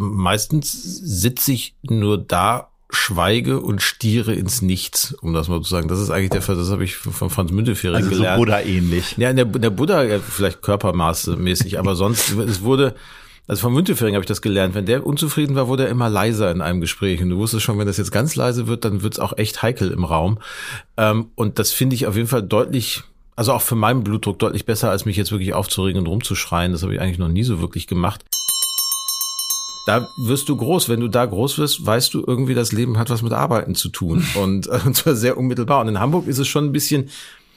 meistens sitze ich nur da, schweige und stiere ins Nichts, um das mal zu sagen. Das ist eigentlich der Fall, das habe ich von Franz Müntefering also gelernt. Also Buddha ähnlich. Ja, der, der Buddha vielleicht Körpermaße mäßig, aber sonst, es wurde, also von Müntefering habe ich das gelernt. Wenn der unzufrieden war, wurde er immer leiser in einem Gespräch. Und du wusstest schon, wenn das jetzt ganz leise wird, dann wird es auch echt heikel im Raum. Ähm, und das finde ich auf jeden Fall deutlich, also auch für meinen Blutdruck deutlich besser, als mich jetzt wirklich aufzuregen und rumzuschreien. Das habe ich eigentlich noch nie so wirklich gemacht. Da wirst du groß. Wenn du da groß wirst, weißt du irgendwie, das Leben hat was mit Arbeiten zu tun. Und, und zwar sehr unmittelbar. Und in Hamburg ist es schon ein bisschen,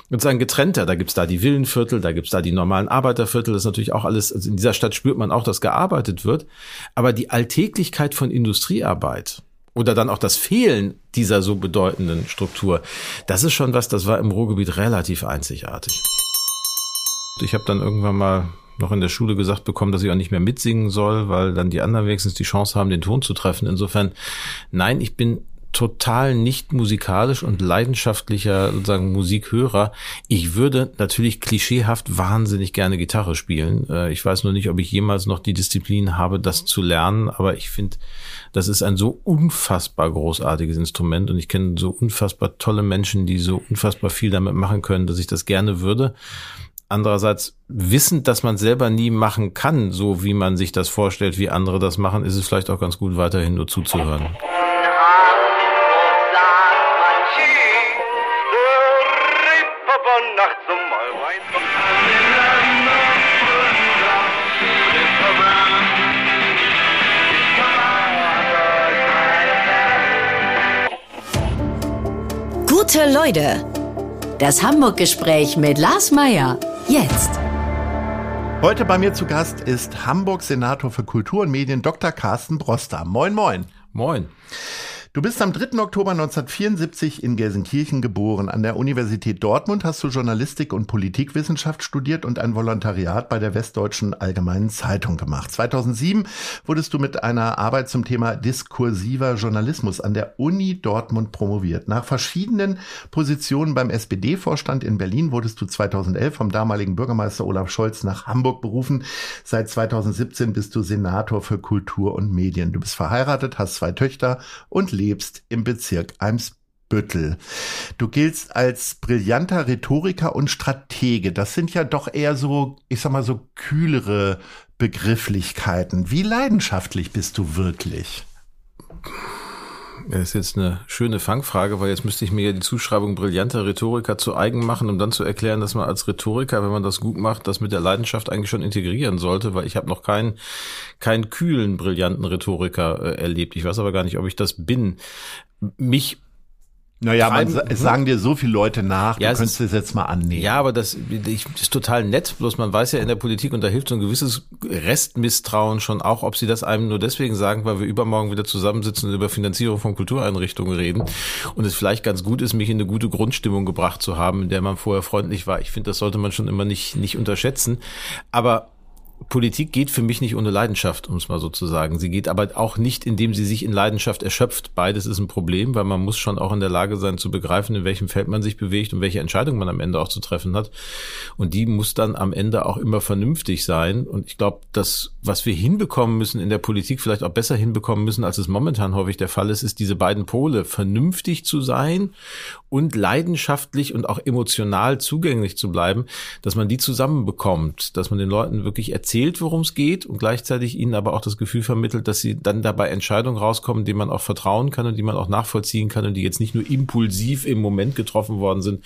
sozusagen getrennter. Da gibt's da die Villenviertel, da gibt's da die normalen Arbeiterviertel. Das ist natürlich auch alles, also in dieser Stadt spürt man auch, dass gearbeitet wird. Aber die Alltäglichkeit von Industriearbeit oder dann auch das Fehlen dieser so bedeutenden Struktur, das ist schon was, das war im Ruhrgebiet relativ einzigartig. Ich habe dann irgendwann mal noch in der Schule gesagt bekommen, dass ich auch nicht mehr mitsingen soll, weil dann die anderen wenigstens die Chance haben, den Ton zu treffen. Insofern, nein, ich bin total nicht musikalisch und leidenschaftlicher sozusagen Musikhörer. Ich würde natürlich klischeehaft wahnsinnig gerne Gitarre spielen. Äh, ich weiß nur nicht, ob ich jemals noch die Disziplin habe, das zu lernen, aber ich finde, das ist ein so unfassbar großartiges Instrument und ich kenne so unfassbar tolle Menschen, die so unfassbar viel damit machen können, dass ich das gerne würde. Andererseits wissend, dass man selber nie machen kann, so wie man sich das vorstellt, wie andere das machen, ist es vielleicht auch ganz gut, weiterhin nur zuzuhören. Gute Leute. Das Hamburg-Gespräch mit Lars Meier. Jetzt. Heute bei mir zu Gast ist Hamburg Senator für Kultur und Medien Dr. Carsten Broster. Moin, moin. Moin. Du bist am 3. Oktober 1974 in Gelsenkirchen geboren. An der Universität Dortmund hast du Journalistik und Politikwissenschaft studiert und ein Volontariat bei der Westdeutschen Allgemeinen Zeitung gemacht. 2007 wurdest du mit einer Arbeit zum Thema diskursiver Journalismus an der Uni Dortmund promoviert. Nach verschiedenen Positionen beim SPD-Vorstand in Berlin wurdest du 2011 vom damaligen Bürgermeister Olaf Scholz nach Hamburg berufen. Seit 2017 bist du Senator für Kultur und Medien. Du bist verheiratet, hast zwei Töchter und lebst im Bezirk Eimsbüttel. Du giltst als brillanter Rhetoriker und Stratege. Das sind ja doch eher so, ich sag mal, so kühlere Begrifflichkeiten. Wie leidenschaftlich bist du wirklich? Das ist jetzt eine schöne Fangfrage, weil jetzt müsste ich mir ja die Zuschreibung brillanter Rhetoriker zu eigen machen, um dann zu erklären, dass man als Rhetoriker, wenn man das gut macht, das mit der Leidenschaft eigentlich schon integrieren sollte, weil ich habe noch keinen keinen kühlen, brillanten Rhetoriker äh, erlebt. Ich weiß aber gar nicht, ob ich das bin. Mich naja, man, es sagen dir so viele Leute nach, ja, du könntest es jetzt mal annehmen. Ja, aber das, ich, ist total nett, bloß man weiß ja in der Politik, und da hilft so ein gewisses Restmisstrauen schon auch, ob sie das einem nur deswegen sagen, weil wir übermorgen wieder zusammensitzen und über Finanzierung von Kultureinrichtungen reden und es vielleicht ganz gut ist, mich in eine gute Grundstimmung gebracht zu haben, in der man vorher freundlich war. Ich finde, das sollte man schon immer nicht, nicht unterschätzen. Aber Politik geht für mich nicht ohne Leidenschaft, um es mal so zu sagen. Sie geht aber auch nicht, indem sie sich in Leidenschaft erschöpft. Beides ist ein Problem, weil man muss schon auch in der Lage sein zu begreifen, in welchem Feld man sich bewegt und welche Entscheidung man am Ende auch zu treffen hat. Und die muss dann am Ende auch immer vernünftig sein. Und ich glaube, das, was wir hinbekommen müssen in der Politik, vielleicht auch besser hinbekommen müssen, als es momentan häufig der Fall ist, ist diese beiden Pole, vernünftig zu sein und leidenschaftlich und auch emotional zugänglich zu bleiben, dass man die zusammenbekommt, dass man den Leuten wirklich erzählt, worum es geht und gleichzeitig ihnen aber auch das Gefühl vermittelt, dass sie dann dabei Entscheidungen rauskommen, denen man auch vertrauen kann und die man auch nachvollziehen kann und die jetzt nicht nur impulsiv im Moment getroffen worden sind,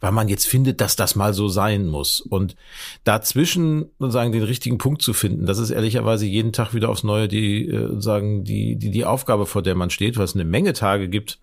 weil man jetzt findet, dass das mal so sein muss. Und dazwischen sozusagen den richtigen Punkt zu finden, das ist ehrlicherweise jeden Tag wieder aufs Neue die äh, die die die Aufgabe, vor der man steht, weil es eine Menge Tage gibt,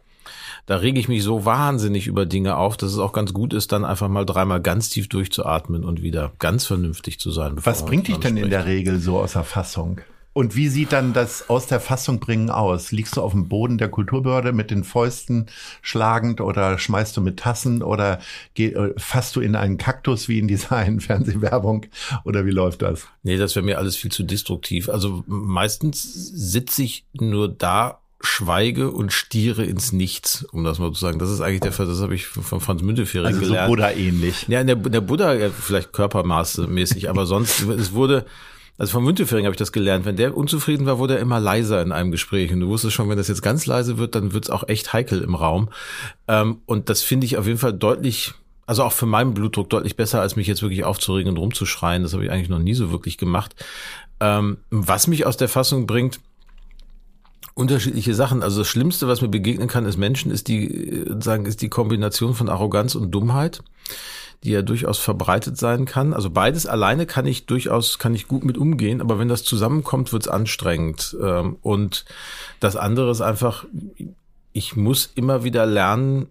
da rege ich mich so wahnsinnig über Dinge auf, dass es auch ganz gut ist, dann einfach mal dreimal ganz tief durchzuatmen und wieder ganz vernünftig zu sein. Was bringt dich denn in der Regel so aus der Fassung? Und wie sieht dann das aus der Fassung bringen aus? Liegst du auf dem Boden der Kulturbehörde mit den Fäusten schlagend oder schmeißt du mit Tassen oder geh, fasst du in einen Kaktus wie in dieser einen Fernsehwerbung oder wie läuft das? Nee, das wäre mir alles viel zu destruktiv. Also meistens sitze ich nur da schweige und stiere ins Nichts, um das mal zu sagen. Das ist eigentlich der Fall, das habe ich von Franz Müntefering also gelernt. So Buddha ähnlich. Ja, der, der Buddha vielleicht körpermaße mäßig, aber sonst, es wurde, also von Müntefering habe ich das gelernt, wenn der unzufrieden war, wurde er immer leiser in einem Gespräch. Und du wusstest schon, wenn das jetzt ganz leise wird, dann wird es auch echt heikel im Raum. Ähm, und das finde ich auf jeden Fall deutlich, also auch für meinen Blutdruck deutlich besser, als mich jetzt wirklich aufzuregen und rumzuschreien. Das habe ich eigentlich noch nie so wirklich gemacht. Ähm, was mich aus der Fassung bringt, unterschiedliche Sachen. Also das Schlimmste, was mir begegnen kann, ist Menschen, ist die, sagen, ist die Kombination von Arroganz und Dummheit die ja durchaus verbreitet sein kann. Also beides alleine kann ich durchaus, kann ich gut mit umgehen, aber wenn das zusammenkommt, wird's anstrengend. Ähm, und das andere ist einfach, ich muss immer wieder lernen,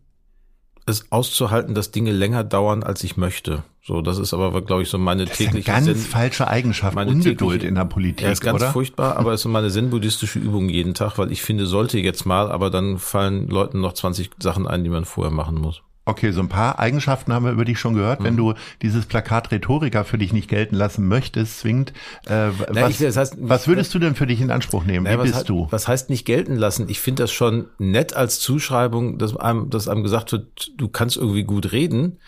es auszuhalten, dass Dinge länger dauern, als ich möchte. So, das ist aber, glaube ich, so meine das tägliche ist eine ganz Sinn, falsche Eigenschaft, meine Ungeduld in der Politik, ja, ist ganz oder? furchtbar, aber es ist so meine zen-buddhistische Übung jeden Tag, weil ich finde, sollte jetzt mal, aber dann fallen Leuten noch 20 Sachen ein, die man vorher machen muss. Okay, so ein paar Eigenschaften haben wir über dich schon gehört. Mhm. Wenn du dieses Plakat Rhetoriker für dich nicht gelten lassen möchtest, zwingend, äh, Na, was, ich- das heißt- was würdest du denn für dich in Anspruch nehmen? Wie Naja, was, bist du? was heißt nicht gelten lassen? Ich finde das schon nett als Zuschreibung, dass einem, dass einem gesagt wird, du kannst irgendwie gut reden.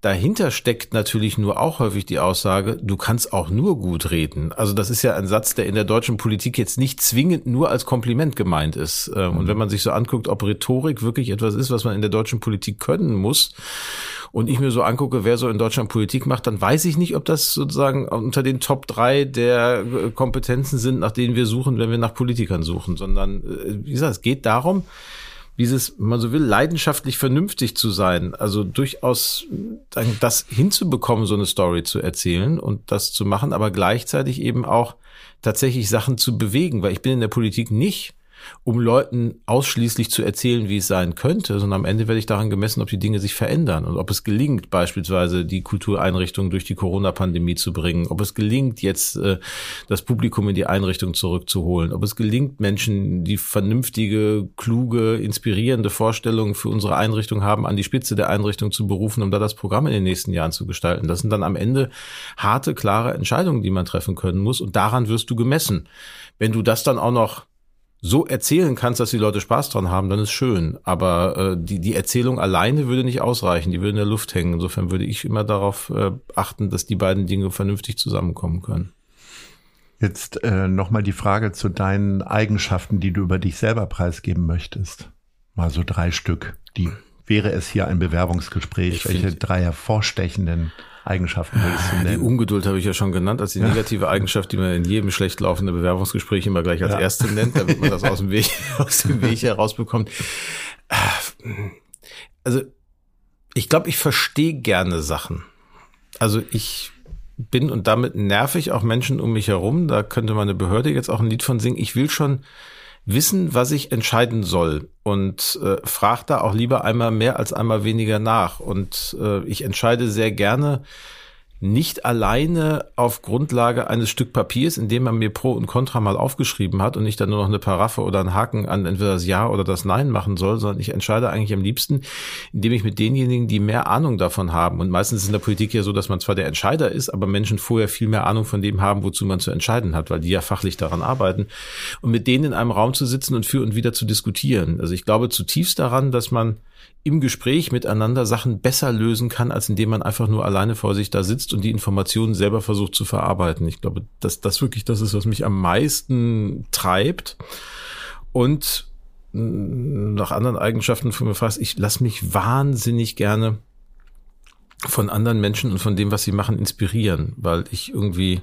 Dahinter steckt natürlich nur auch häufig die Aussage, du kannst auch nur gut reden. Also das ist ja ein Satz, der in der deutschen Politik jetzt nicht zwingend nur als Kompliment gemeint ist. Ähm, Und wenn man sich so anguckt, ob Rhetorik wirklich etwas ist, was man in der deutschen Politik können muss, und ich mir so angucke, wer so in Deutschland Politik macht, dann weiß ich nicht, ob das sozusagen unter den Top drei der äh, Kompetenzen sind, nach denen wir suchen, wenn wir nach Politikern suchen, sondern äh, wie gesagt, es geht darum, dieses, wenn man so will, leidenschaftlich vernünftig zu sein, also durchaus das hinzubekommen, so eine Story zu erzählen und das zu machen, aber gleichzeitig eben auch tatsächlich Sachen zu bewegen, weil ich bin in der Politik nicht, um Leuten ausschließlich zu erzählen, wie es sein könnte, sondern am Ende werde ich daran gemessen, ob die Dinge sich verändern und ob es gelingt, beispielsweise die Kultureinrichtungen durch die Corona-Pandemie zu bringen, ob es gelingt, jetzt äh, das Publikum in die Einrichtung zurückzuholen, ob es gelingt, Menschen, die vernünftige, kluge, inspirierende Vorstellungen für unsere Einrichtung haben, an die Spitze der Einrichtung zu berufen, um da das Programm in den nächsten Jahren zu gestalten. Das sind dann am Ende harte, klare Entscheidungen, die man treffen können muss und daran wirst du gemessen. Wenn du das dann auch noch so erzählen kannst, dass die Leute Spaß dran haben, dann ist schön. Aber äh, die, die Erzählung alleine würde nicht ausreichen, die würde in der Luft hängen. Insofern würde ich immer darauf äh, achten, dass die beiden Dinge vernünftig zusammenkommen können. Jetzt äh, nochmal die Frage zu deinen Eigenschaften, die du über dich selber preisgeben möchtest. Mal so drei Stück. Die wäre es hier ein Bewerbungsgespräch. Ich Welche find- drei hervorstechenden Eigenschaften würdest du Die nennen? Ungeduld habe ich ja schon genannt als die negative Eigenschaft, die man in jedem schlecht laufenden Bewerbungsgespräch immer gleich als Ja. erste nennt, damit man das aus dem Weg, aus dem Weg herausbekommt. Also, ich glaube, ich verstehe gerne Sachen. Also ich bin und damit nerv ich auch Menschen um mich herum. Da könnte meine Behörde jetzt auch ein Lied von singen. Ich will schon wissen, was ich entscheiden soll und äh, frage da auch lieber einmal mehr als einmal weniger nach. Und äh, ich entscheide sehr gerne nicht alleine auf Grundlage eines Stück Papiers, in dem man mir Pro und Contra mal aufgeschrieben hat und ich dann nur noch eine Paraffe oder einen Haken an entweder das Ja oder das Nein machen soll, sondern ich entscheide eigentlich am liebsten, indem ich mit denjenigen, die mehr Ahnung davon haben, und meistens ist in der Politik ja so, dass man zwar der Entscheider ist, aber Menschen vorher viel mehr Ahnung von dem haben, wozu man zu entscheiden hat, weil die ja fachlich daran arbeiten, und mit denen in einem Raum zu sitzen und für und wieder zu diskutieren. Also ich glaube zutiefst daran, dass man im Gespräch miteinander Sachen besser lösen kann, als indem man einfach nur alleine vor sich da sitzt und die Informationen selber versucht zu verarbeiten. Ich glaube, dass das wirklich das ist, was mich am meisten treibt. Und mh, nach anderen Eigenschaften von mir fast, ich lasse mich wahnsinnig gerne von anderen Menschen und von dem, was sie machen, inspirieren, weil ich irgendwie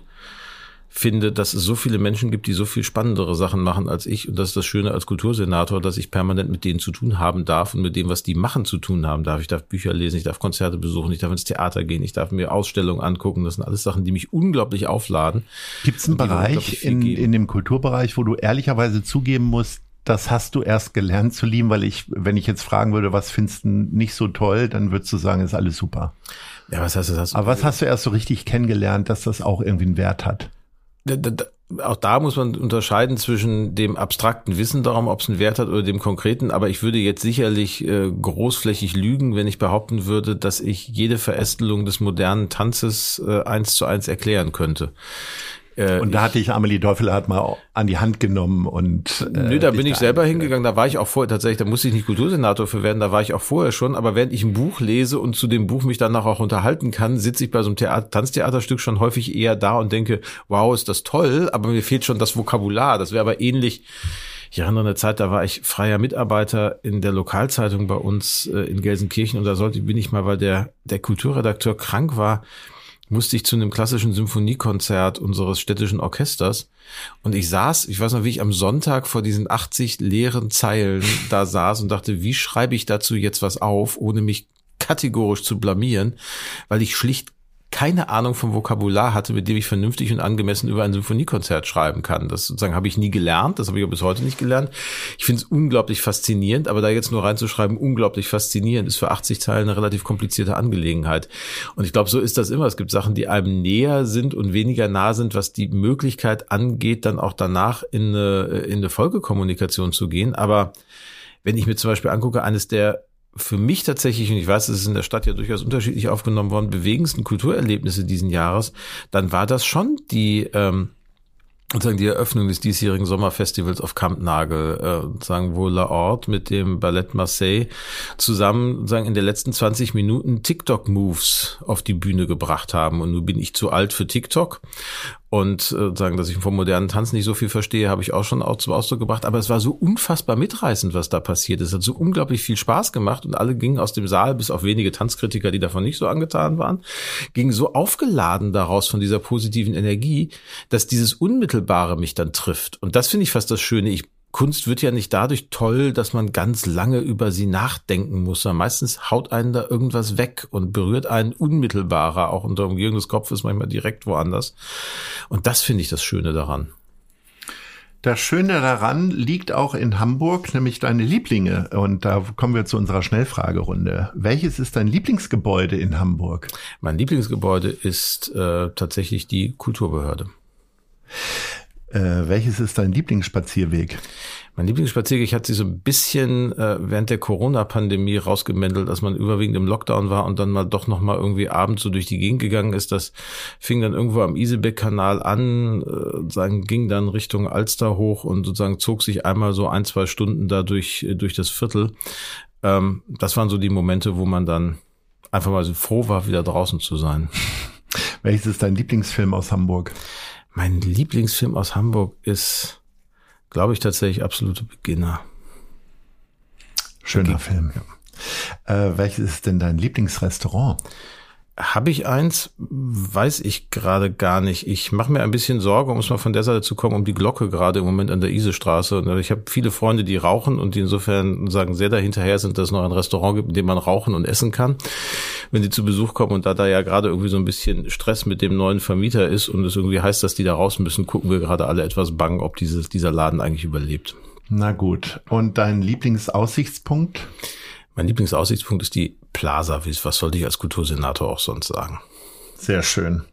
finde, dass es so viele Menschen gibt, die so viel spannendere Sachen machen als ich. Und das ist das Schöne als Kultursenator, dass ich permanent mit denen zu tun haben darf und mit dem, was die machen, zu tun haben darf. Ich darf Bücher lesen, ich darf Konzerte besuchen, ich darf ins Theater gehen, ich darf mir Ausstellungen angucken. Das sind alles Sachen, die mich unglaublich aufladen. Gibt es einen Bereich in, in dem Kulturbereich, wo du ehrlicherweise zugeben musst, das hast du erst gelernt zu lieben, weil ich, wenn ich jetzt fragen würde, was findest du nicht so toll, dann würdest du sagen, ist alles super. Ja, was heißt das? Hast du- Aber was hast du erst so richtig kennengelernt, dass das auch irgendwie einen Wert hat? Auch da muss man unterscheiden zwischen dem abstrakten Wissen darum, ob es einen Wert hat oder dem konkreten. Aber ich würde jetzt sicherlich äh, großflächig lügen, wenn ich behaupten würde, dass ich jede Verästelung des modernen Tanzes äh, eins zu eins erklären könnte. Äh, und da hatte ich Amelie Teufelhardt mal an die Hand genommen und. Äh, Nö, da bin ich selber hingegangen. Da war ich auch vorher tatsächlich. Da musste ich nicht Kultursenator für werden. Da war ich auch vorher schon. Aber während ich ein Buch lese und zu dem Buch mich danach auch unterhalten kann, sitze ich bei so einem Theater, Tanztheaterstück schon häufig eher da und denke, wow, ist das toll. Aber mir fehlt schon das Vokabular. Das wäre aber ähnlich. Ich erinnere an eine Zeit, da war ich freier Mitarbeiter in der Lokalzeitung bei uns äh, in Gelsenkirchen und da sollte, bin ich mal, weil der, der Kulturredakteur krank war, musste ich zu einem klassischen Symphoniekonzert unseres städtischen Orchesters. Und ich saß, ich weiß noch, wie ich am Sonntag vor diesen 80 leeren Zeilen da saß und dachte, wie schreibe ich dazu jetzt was auf, ohne mich kategorisch zu blamieren, weil ich schlicht keine Ahnung vom Vokabular hatte, mit dem ich vernünftig und angemessen über ein Symphoniekonzert schreiben kann. Das sozusagen habe ich nie gelernt, das habe ich auch bis heute nicht gelernt. Ich finde es unglaublich faszinierend, aber da jetzt nur reinzuschreiben, unglaublich faszinierend, ist für 80 Zeilen eine relativ komplizierte Angelegenheit. Und ich glaube, so ist das immer. Es gibt Sachen, die einem näher sind und weniger nah sind, was die Möglichkeit angeht, dann auch danach in eine, in eine Folgekommunikation zu gehen. Aber wenn ich mir zum Beispiel angucke, eines der für mich tatsächlich, und ich weiß, es ist in der Stadt ja durchaus unterschiedlich aufgenommen worden, bewegendsten Kulturerlebnisse diesen Jahres, dann war das schon die, ähm, sozusagen die Eröffnung des diesjährigen Sommerfestivals auf Kampnagel, äh, sagen wo La Ort mit dem Ballett Marseille zusammen sagen in den letzten 20 Minuten TikTok-Moves auf die Bühne gebracht haben. Und nun bin ich zu alt für TikTok und äh, sagen, dass ich vom modernen Tanz nicht so viel verstehe, habe ich auch schon auch zum Ausdruck gebracht. Aber es war so unfassbar mitreißend, was da passiert ist. Es hat so unglaublich viel Spaß gemacht und alle gingen aus dem Saal, bis auf wenige Tanzkritiker, die davon nicht so angetan waren, gingen so aufgeladen daraus von dieser positiven Energie, dass dieses Unmittelbare mich dann trifft. Und das finde ich fast das Schöne. Ich Kunst wird ja nicht dadurch toll, dass man ganz lange über sie nachdenken muss. sondern Meistens haut einen da irgendwas weg und berührt einen unmittelbarer, auch unter Umgehung des Kopfes manchmal direkt woanders. Und das finde ich das Schöne daran. Das Schöne daran liegt auch in Hamburg, nämlich deine Lieblinge. Und da kommen wir zu unserer Schnellfragerunde. Welches ist dein Lieblingsgebäude in Hamburg? Mein Lieblingsgebäude ist äh, tatsächlich die Kulturbehörde. Äh, welches ist dein Lieblingsspazierweg? Mein Lieblingsspazierweg hat sich so ein bisschen äh, während der Corona-Pandemie rausgemändelt, als man überwiegend im Lockdown war und dann mal doch noch mal irgendwie abends so durch die Gegend gegangen ist. Das fing dann irgendwo am Isebeck-Kanal an, äh, sagen, ging dann Richtung Alster hoch und sozusagen zog sich einmal so ein, zwei Stunden da durch, äh, durch das Viertel. Ähm, das waren so die Momente, wo man dann einfach mal so froh war, wieder draußen zu sein. Welches ist dein Lieblingsfilm aus Hamburg? Mein Lieblingsfilm aus Hamburg ist, glaube ich, tatsächlich absolute Beginner. Schöner Beginn. Film. Ja. Äh, welches ist denn dein Lieblingsrestaurant? Habe ich eins? Weiß ich gerade gar nicht. Ich mache mir ein bisschen Sorge, um es mal von der Seite zu kommen, um die Glocke gerade im Moment an der Isestraße. Und ich habe viele Freunde, die rauchen und die insofern sagen, sehr dahinterher sind, dass es noch ein Restaurant gibt, in dem man rauchen und essen kann, wenn sie zu Besuch kommen. Und da da ja gerade irgendwie so ein bisschen Stress mit dem neuen Vermieter ist und es irgendwie heißt, dass die da raus müssen, gucken wir gerade alle etwas bang, ob dieses, dieser Laden eigentlich überlebt. Na gut. Und dein Lieblingsaussichtspunkt? Mein Lieblingsaussichtspunkt ist die Plaza. Was sollte ich als Kultursenator auch sonst sagen? Sehr schön.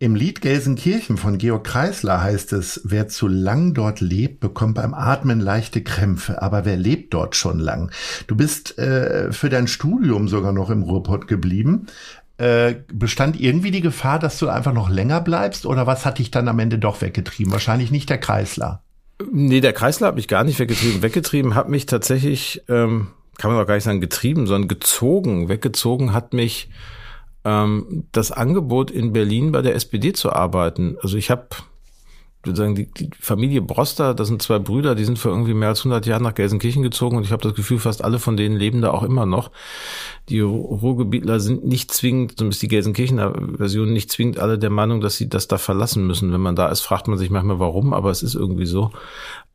Im Lied Gelsenkirchen von Georg Kreisler heißt es, wer zu lang dort lebt, bekommt beim Atmen leichte Krämpfe, aber wer lebt dort schon lang? Du bist äh, für dein Studium sogar noch im Ruhrpott geblieben. Äh, bestand irgendwie die Gefahr, dass du einfach noch länger bleibst oder was hat dich dann am Ende doch weggetrieben? Wahrscheinlich nicht der Kreisler. Nee, der Kreisler hat mich gar nicht weggetrieben. Weggetrieben hat mich tatsächlich ähm, kann man doch gar nicht sagen getrieben, sondern gezogen, weggezogen hat mich ähm, das Angebot in Berlin bei der SPD zu arbeiten. Also ich habe sagen die, die Familie Broster, das sind zwei Brüder, die sind für irgendwie mehr als 100 Jahre nach Gelsenkirchen gezogen und ich habe das Gefühl, fast alle von denen leben da auch immer noch. Die Ruhrgebietler sind nicht zwingend, zumindest die Gelsenkirchener Version, nicht zwingend alle der Meinung, dass sie das da verlassen müssen. Wenn man da ist, fragt man sich manchmal warum, aber es ist irgendwie so.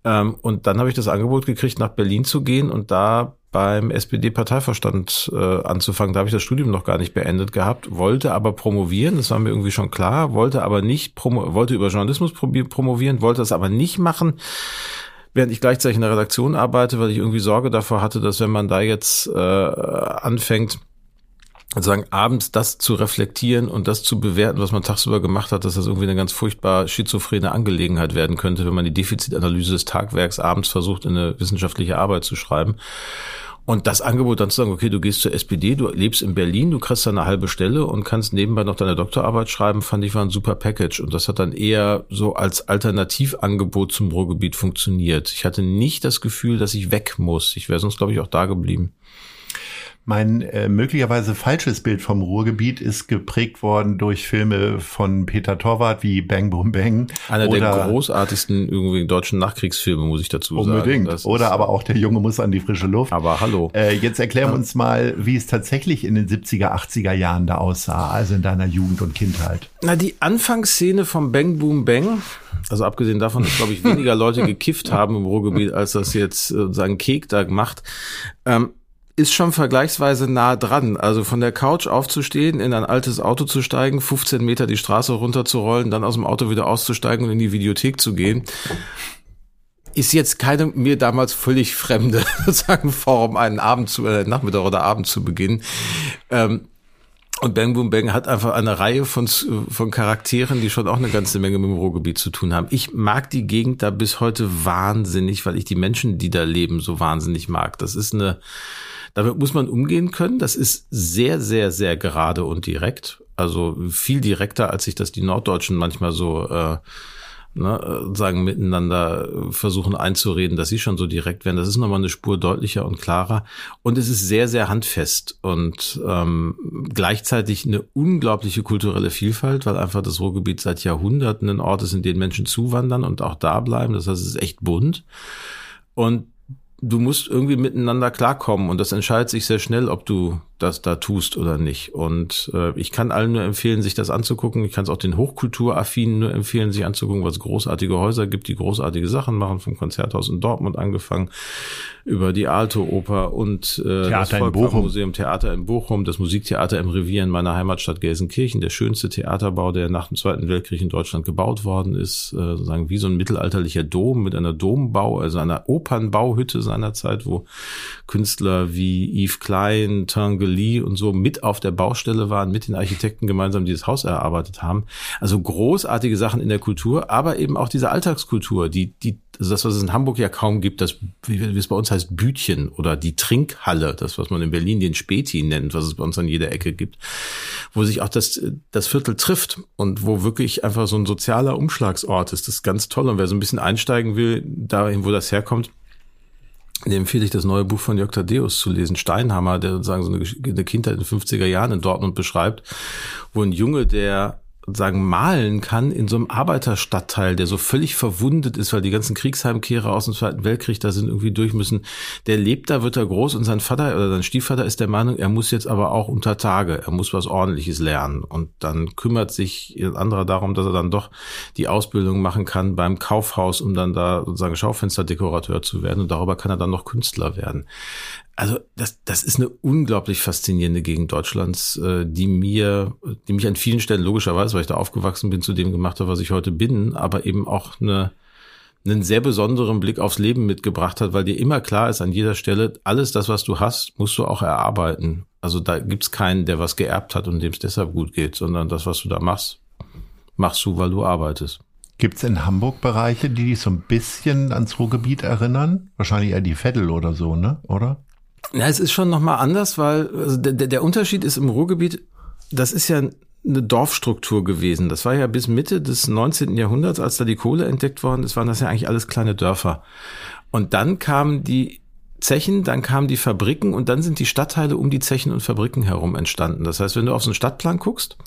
Ähm, und dann habe ich das Angebot gekriegt, nach Berlin zu gehen und da beim SPD-Parteivorstand äh, anzufangen. Da habe ich das Studium noch gar nicht beendet gehabt, wollte aber promovieren, das war mir irgendwie schon klar, wollte aber nicht, promo wollte über Journalismus promovieren, wollte das aber nicht machen, während ich gleichzeitig in der Redaktion arbeite, weil ich irgendwie Sorge davor hatte, dass wenn man da jetzt äh, anfängt, sozusagen abends das zu reflektieren und das zu bewerten, was man tagsüber gemacht hat, dass das irgendwie eine ganz furchtbar schizophrene Angelegenheit werden könnte, wenn man die Defizitanalyse des Tagwerks abends versucht, in eine wissenschaftliche Arbeit zu schreiben. Und das Angebot dann zu sagen, okay, du gehst zur SPD, du lebst in Berlin, du kriegst da eine halbe Stelle und kannst nebenbei noch deine Doktorarbeit schreiben, fand ich war ein super Package. Und das hat dann eher so als Alternativangebot zum Ruhrgebiet funktioniert. Ich hatte nicht das Gefühl, dass ich weg muss. Ich wäre sonst, glaube ich, auch da geblieben. Mein äh, möglicherweise falsches Bild vom Ruhrgebiet ist geprägt worden durch Filme von Peter Torwart wie Bang Boom Bang. Einer der großartigsten irgendwie deutschen Nachkriegsfilme, muss ich dazu unbedingt. sagen. Unbedingt. Oder aber auch Der Junge muss an die frische Luft. Aber hallo. Äh, jetzt erklären wir uns mal, wie es tatsächlich in den 70er, 80er Jahren da aussah, also in deiner Jugend und Kindheit. Na, die Anfangsszene vom Bang Boom Bang also abgesehen davon, dass, glaube ich, weniger Leute gekifft haben im Ruhrgebiet, als das jetzt sozusagen Kek da macht, ähm, ist schon vergleichsweise nah dran. Also von der Couch aufzustehen, in ein altes Auto zu steigen, 15 Meter die Straße runterzurollen, dann aus dem Auto wieder auszusteigen und in die Videothek zu gehen, ist jetzt keine mir damals völlig fremde sozusagen Form, einen Abend zu, äh, Nachmittag oder Abend zu beginnen. Ähm, und Bang Boom Bang hat einfach eine Reihe von, von Charakteren, die schon auch eine ganze Menge mit dem Ruhrgebiet zu tun haben. Ich mag die Gegend da bis heute wahnsinnig, weil ich die Menschen, die da leben, so wahnsinnig mag. Das ist eine, damit muss man umgehen können. Das ist sehr, sehr, sehr gerade und direkt. Also viel direkter, als sich das die Norddeutschen manchmal so äh, ne, sagen miteinander versuchen einzureden, dass sie schon so direkt werden. Das ist nochmal eine Spur deutlicher und klarer. Und es ist sehr, sehr handfest und ähm, gleichzeitig eine unglaubliche kulturelle Vielfalt, weil einfach das Ruhrgebiet seit Jahrhunderten ein Ort ist, in den Menschen zuwandern und auch da bleiben. Das heißt, es ist echt bunt. Und du musst irgendwie miteinander klarkommen und das entscheidet sich sehr schnell, ob du das da tust oder nicht. Und äh, ich kann allen nur empfehlen, sich das anzugucken. Ich kann es auch den Hochkulturaffinen nur empfehlen, sich anzugucken, es großartige Häuser gibt, die großartige Sachen machen, vom Konzerthaus in Dortmund angefangen, über die Alto Oper und äh, Theater das. Museum Theater in Bochum, das Musiktheater im Revier in meiner Heimatstadt Gelsenkirchen, der schönste Theaterbau, der nach dem Zweiten Weltkrieg in Deutschland gebaut worden ist, äh, sozusagen wie so ein mittelalterlicher Dom mit einer Dombau, also einer Opernbauhütte seinerzeit, wo Künstler wie Yves Klein, Tinguely und so mit auf der Baustelle waren, mit den Architekten gemeinsam dieses Haus erarbeitet haben. Also großartige Sachen in der Kultur, aber eben auch diese Alltagskultur, die, die, also das, was es in Hamburg ja kaum gibt, das, wie, wie es bei uns heißt, Bütchen oder die Trinkhalle, das, was man in Berlin den Späti nennt, was es bei uns an jeder Ecke gibt, wo sich auch das, das Viertel trifft und wo wirklich einfach so ein sozialer Umschlagsort ist. Das ist ganz toll. Und wer so ein bisschen einsteigen will, dahin, wo das herkommt, dem empfehle ich das neue Buch von Jörg Thaddeus zu lesen, Steinhammer, der sozusagen so eine, eine Kindheit in den 50er Jahren in Dortmund beschreibt, wo ein Junge, der sagen, malen kann in so einem Arbeiterstadtteil, der so völlig verwundet ist, weil die ganzen Kriegsheimkehrer aus dem Zweiten Weltkrieg da sind irgendwie durch müssen. Der lebt da, wird er groß und sein Vater oder sein Stiefvater ist der Meinung, er muss jetzt aber auch unter Tage, er muss was ordentliches lernen. Und dann kümmert sich ein anderer darum, dass er dann doch die Ausbildung machen kann beim Kaufhaus, um dann da sozusagen Schaufensterdekorateur zu werden. Und darüber kann er dann noch Künstler werden. Also das, das ist eine unglaublich faszinierende Gegend Deutschlands, äh, die mir, die mich an vielen Stellen logischerweise, weil ich da aufgewachsen bin, zu dem gemacht habe, was ich heute bin, aber eben auch eine, einen sehr besonderen Blick aufs Leben mitgebracht hat, weil dir immer klar ist an jeder Stelle, alles das, was du hast, musst du auch erarbeiten. Also da gibt's keinen, der was geerbt hat und dem es deshalb gut geht, sondern das, was du da machst, machst du, weil du arbeitest. Gibt's in Hamburg Bereiche, die dich so ein bisschen ans Ruhrgebiet erinnern? Wahrscheinlich eher die Veddel oder so, ne? Oder? Ja, es ist schon nochmal anders, weil also der, der Unterschied ist im Ruhrgebiet, das ist ja eine Dorfstruktur gewesen. Das war ja bis Mitte des 19. Jahrhunderts, als da die Kohle entdeckt worden ist, waren das ja eigentlich alles kleine Dörfer. Und dann kamen die Zechen, dann kamen die Fabriken und dann sind die Stadtteile um die Zechen und Fabriken herum entstanden. Das heißt, wenn du auf so einen Stadtplan guckst,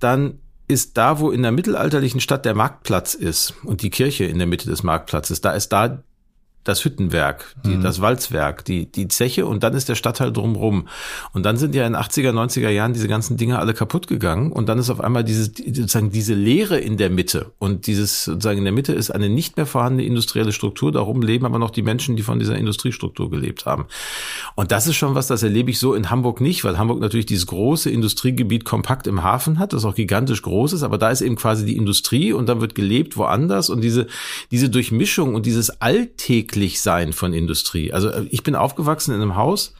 dann ist da, wo in der mittelalterlichen Stadt der Marktplatz ist und die Kirche in der Mitte des Marktplatzes, da ist da das Hüttenwerk, die, mhm. das Walzwerk, die, die Zeche und dann ist der Stadtteil drumrum. Und dann sind ja in 80er, 90er Jahren diese ganzen Dinge alle kaputt gegangen und dann ist auf einmal dieses, sozusagen diese Leere in der Mitte und dieses, sozusagen in der Mitte ist eine nicht mehr vorhandene industrielle Struktur, darum leben aber noch die Menschen, die von dieser Industriestruktur gelebt haben. Und das ist schon was, das erlebe ich so in Hamburg nicht, weil Hamburg natürlich dieses große Industriegebiet kompakt im Hafen hat, das auch gigantisch groß ist, aber da ist eben quasi die Industrie und dann wird gelebt woanders und diese, diese Durchmischung und dieses Alltägliche Alltäglichsein von Industrie. Also äh, ich bin aufgewachsen in einem Haus,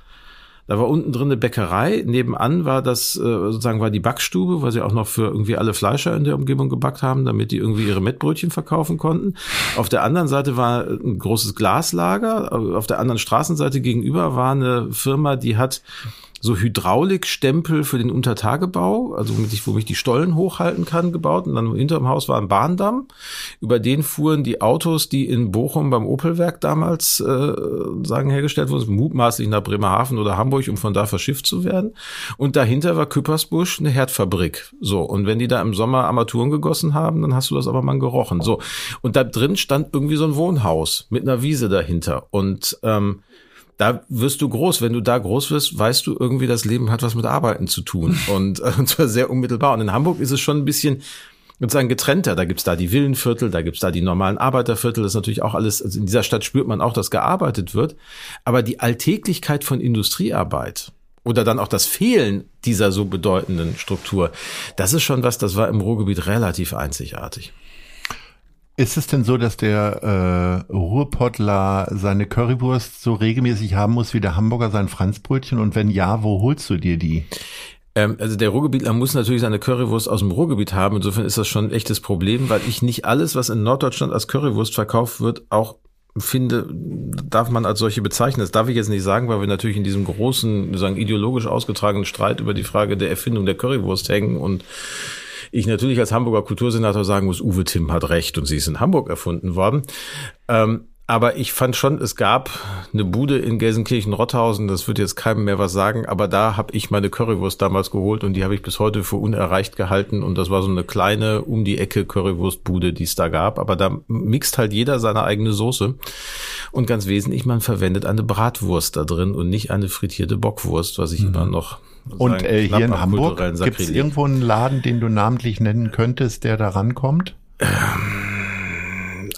Da war unten drin eine Bäckerei, nebenan war das äh, sozusagen war die Backstube, weil sie auch noch für irgendwie alle Fleischer in der Umgebung gebackt haben, damit die irgendwie ihre Mettbrötchen verkaufen konnten. Auf der anderen Seite war ein großes Glaslager, auf der anderen Straßenseite gegenüber war eine Firma, die hat so Hydraulikstempel für den Untertagebau, also womit ich, womit ich die Stollen hochhalten kann, gebaut. Und dann hinter dem Haus war ein Bahndamm. Über den fuhren die Autos, die in Bochum beim Opelwerk damals äh, sagen hergestellt wurden, mutmaßlich nach Bremerhaven oder Hamburg, um von da verschifft zu werden. Und dahinter war Küppersbusch eine Herdfabrik. So. Und wenn die da im Sommer Armaturen gegossen haben, dann hast du das aber mal gerochen. So. Und da drin stand irgendwie so ein Wohnhaus mit einer Wiese dahinter. Und ähm, da wirst du groß. Wenn du da groß wirst, weißt du irgendwie, das Leben hat was mit Arbeiten zu tun. Und, äh, und zwar sehr unmittelbar. Und in Hamburg ist es schon ein bisschen sozusagen getrennter. Da gibt's da die Villenviertel, da gibt's da die normalen Arbeiterviertel. Das ist natürlich auch alles, also in dieser Stadt spürt man auch, dass gearbeitet wird. Aber die Alltäglichkeit von Industriearbeit oder dann auch das Fehlen dieser so bedeutenden Struktur, das ist schon was, das war im Ruhrgebiet relativ einzigartig. Ist es denn so, dass der äh, Ruhrpottler seine Currywurst so regelmäßig haben muss wie der Hamburger sein Franzbrötchen? Und wenn ja, wo holst du dir die? Ähm, also der Ruhrgebietler muss natürlich seine Currywurst aus dem Ruhrgebiet haben. Insofern ist das schon ein echtes Problem, weil ich nicht alles, was in Norddeutschland als Currywurst verkauft wird, auch finde, darf man als solche bezeichnen. Das darf ich jetzt nicht sagen, weil wir natürlich in diesem großen, sagen ideologisch ausgetragenen Streit über die Frage der Erfindung der Currywurst hängen und ich natürlich als Hamburger Kultursenator sagen muss, Uwe Timm hat recht und sie ist in Hamburg erfunden worden. Ähm, aber ich fand schon, es gab eine Bude in Gelsenkirchen-Rotthausen, das wird jetzt keinem mehr was sagen, aber da habe ich meine Currywurst damals geholt und die habe ich bis heute für unerreicht gehalten und das war so eine kleine um die Ecke Currywurstbude, die es da gab, aber da mixt halt jeder seine eigene Soße und ganz wesentlich, man verwendet eine Bratwurst da drin und nicht eine frittierte Bockwurst, was ich mhm. immer noch und äh, hier in Hamburg gibt es irgendwo einen Laden, den du namentlich nennen könntest, der da rankommt? Ähm,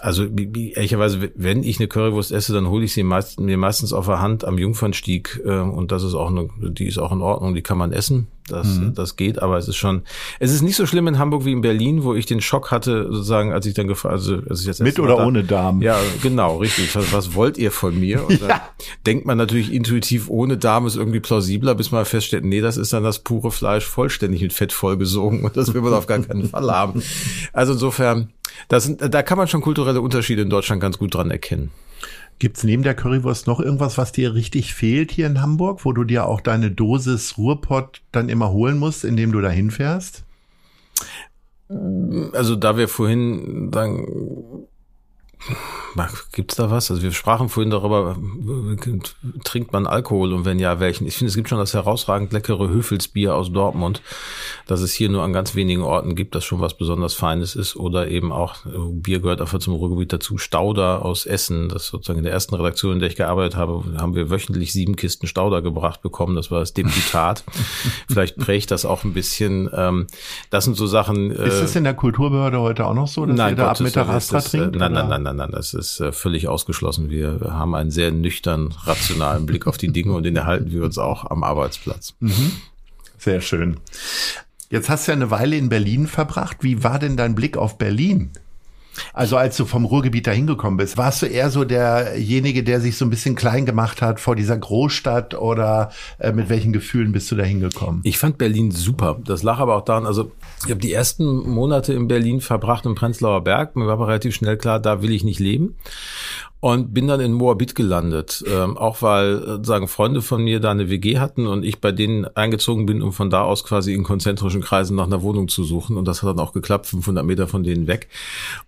also ehrlicherweise, wenn ich eine Currywurst esse, dann hole ich sie meist, mir meistens auf der Hand am Jungfernstieg äh, und das ist auch eine, die ist auch in Ordnung, die kann man essen. Das, mhm. das geht, aber es ist schon, es ist nicht so schlimm in Hamburg wie in Berlin, wo ich den Schock hatte, sozusagen, als ich dann gefragt, also als ich jetzt mit oder da, ohne Darm. Ja, genau, richtig. Was, was wollt ihr von mir? Und ja. denkt man natürlich intuitiv, ohne Darm ist irgendwie plausibler, bis man feststellt, nee, das ist dann das pure Fleisch vollständig mit Fett vollgesogen und das will man auf gar keinen Fall haben. Also insofern, das da kann man schon kulturelle Unterschiede in Deutschland ganz gut dran erkennen. Gibt's neben der Currywurst noch irgendwas, was dir richtig fehlt hier in Hamburg, wo du dir auch deine Dosis Ruhrpott dann immer holen musst, indem du da hinfährst? Also da wir vorhin sagen, Gibt's da was? Also wir sprachen vorhin darüber, trinkt man Alkohol und wenn ja, welchen? Ich finde, es gibt schon das herausragend leckere Höfelsbier aus Dortmund, das es hier nur an ganz wenigen Orten gibt, das schon was besonders Feines ist. Oder eben auch, äh, Bier gehört einfach zum Ruhrgebiet dazu, Stauder aus Essen. Das sozusagen in der ersten Redaktion, in der ich gearbeitet habe, haben wir wöchentlich sieben Kisten Stauder gebracht bekommen. Das war das Deputat. Vielleicht prägt das auch ein bisschen. Ähm, das sind so Sachen. Äh, ist das in der Kulturbehörde heute auch noch so, dass nein, ihr da ab Mittag Astra trinkt? Nein, nein, nein, nein, nein, das ist äh, völlig ausgeschlossen. Wir haben einen sehr nüchtern, rationalen Blick auf die Dinge und den erhalten wir uns auch am Arbeitsplatz. Mhm. Sehr schön. Jetzt hast du ja eine Weile in Berlin verbracht. Wie war denn dein Blick auf Berlin? Also als du vom Ruhrgebiet dahin gekommen bist, warst du eher so derjenige, der sich so ein bisschen klein gemacht hat vor dieser Großstadt oder äh, mit welchen Gefühlen bist du dahin gekommen? Ich fand Berlin super. Das lag aber auch daran, also ich habe die ersten Monate in Berlin verbracht im Prenzlauer Berg. Mir war aber relativ schnell klar, da will ich nicht leben und bin dann in Moabit gelandet, ähm, auch weil äh, sagen Freunde von mir da eine WG hatten und ich bei denen eingezogen bin, um von da aus quasi in konzentrischen Kreisen nach einer Wohnung zu suchen. Und das hat dann auch geklappt, 500 Meter von denen weg.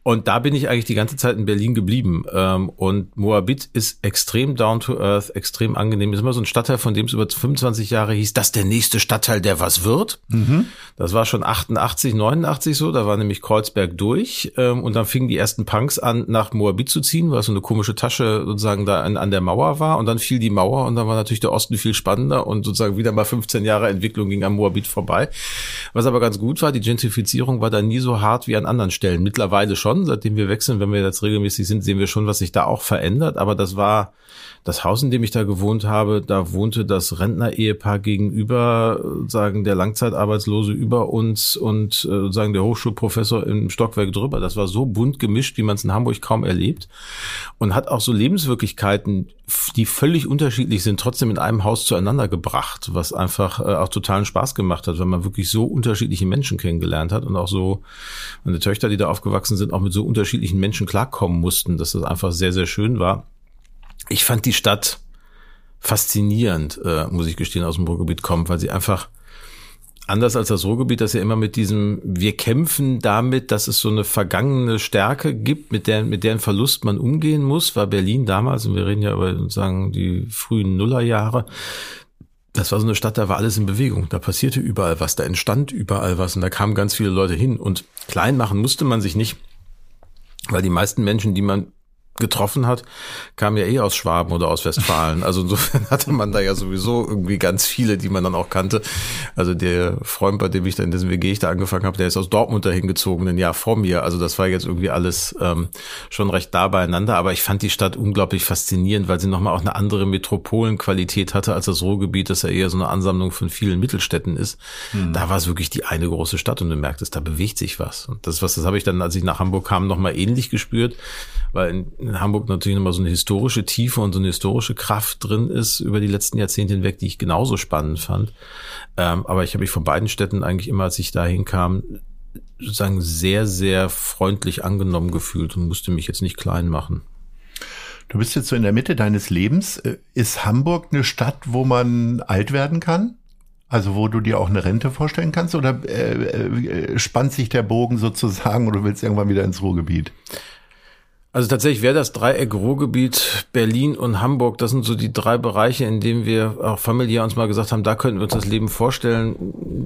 Und da bin ich eigentlich die ganze Zeit in Berlin geblieben. Ähm, und Moabit ist extrem down to earth, extrem angenehm, ist immer so ein Stadtteil, von dem es über 25 Jahre hieß, das der nächste Stadtteil, der was wird. Mhm. Das war schon 88, 89 so, da war nämlich Kreuzberg durch ähm, und dann fingen die ersten Punks an, nach Moabit zu ziehen, was so eine komische Tasche sozusagen da an, an der Mauer war und dann fiel die Mauer und dann war natürlich der Osten viel spannender und sozusagen wieder mal 15 Jahre Entwicklung ging am Moabit vorbei. Was aber ganz gut war, die Gentrifizierung war da nie so hart wie an anderen Stellen. Mittlerweile schon, seitdem wir wechseln, wenn wir jetzt regelmäßig sind, sehen wir schon, was sich da auch verändert, aber das war das Haus, in dem ich da gewohnt habe, da wohnte das Rentner-Ehepaar gegenüber, sagen der Langzeitarbeitslose über uns und äh, sagen der Hochschulprofessor im Stockwerk drüber. Das war so bunt gemischt, wie man es in Hamburg kaum erlebt und hat auch so Lebenswirklichkeiten, die völlig unterschiedlich sind, trotzdem in einem Haus zueinander gebracht, was einfach äh, auch totalen Spaß gemacht hat, weil man wirklich so unterschiedliche Menschen kennengelernt hat und auch so meine Töchter, die da aufgewachsen sind, auch mit so unterschiedlichen Menschen klarkommen mussten, dass das einfach sehr, sehr schön war. Ich fand die Stadt faszinierend, äh, muss ich gestehen, aus dem Ruhrgebiet kommt, weil sie einfach anders als das Ruhrgebiet, das ja immer mit diesem, wir kämpfen damit, dass es so eine vergangene Stärke gibt, mit der, mit deren Verlust man umgehen muss, war Berlin damals, und wir reden ja über sozusagen die frühen Nullerjahre, das war so eine Stadt, da war alles in Bewegung. Da passierte überall was, da entstand überall was und da kamen ganz viele Leute hin. Und klein machen musste man sich nicht, weil die meisten Menschen, die man getroffen hat, kam ja eh aus Schwaben oder aus Westfalen. Also insofern hatte man da ja sowieso irgendwie ganz viele, die man dann auch kannte. Also der Freund, bei dem ich dann in diesem WG ich da angefangen habe, der ist aus Dortmund dahin gezogen, ein Jahr vor mir. Also das war jetzt irgendwie alles ähm, schon recht da beieinander. Aber ich fand die Stadt unglaublich faszinierend, weil sie nochmal auch eine andere Metropolenqualität hatte als das Ruhrgebiet, das ja eher so eine Ansammlung von vielen Mittelstädten ist. Hm. Da war es wirklich die eine große Stadt und du merktest, da bewegt sich was. Und das was, das habe ich dann, als ich nach Hamburg kam, nochmal ähnlich gespürt, weil in, in Hamburg natürlich nochmal so eine historische Tiefe und so eine historische Kraft drin ist über die letzten Jahrzehnte hinweg, die ich genauso spannend fand. Ähm, aber ich habe mich von beiden Städten eigentlich immer, als ich dahin kam, sozusagen sehr, sehr freundlich angenommen gefühlt und musste mich jetzt nicht klein machen. Du bist jetzt so in der Mitte deines Lebens. Ist Hamburg eine Stadt, wo man alt werden kann? Also wo du dir auch eine Rente vorstellen kannst? Oder äh, äh, spannt sich der Bogen sozusagen oder willst irgendwann wieder ins Ruhrgebiet? Also tatsächlich wäre das Dreieck Ruhrgebiet, Berlin und Hamburg, das sind so die drei Bereiche, in denen wir auch familiär uns mal gesagt haben, da könnten wir uns das Leben vorstellen.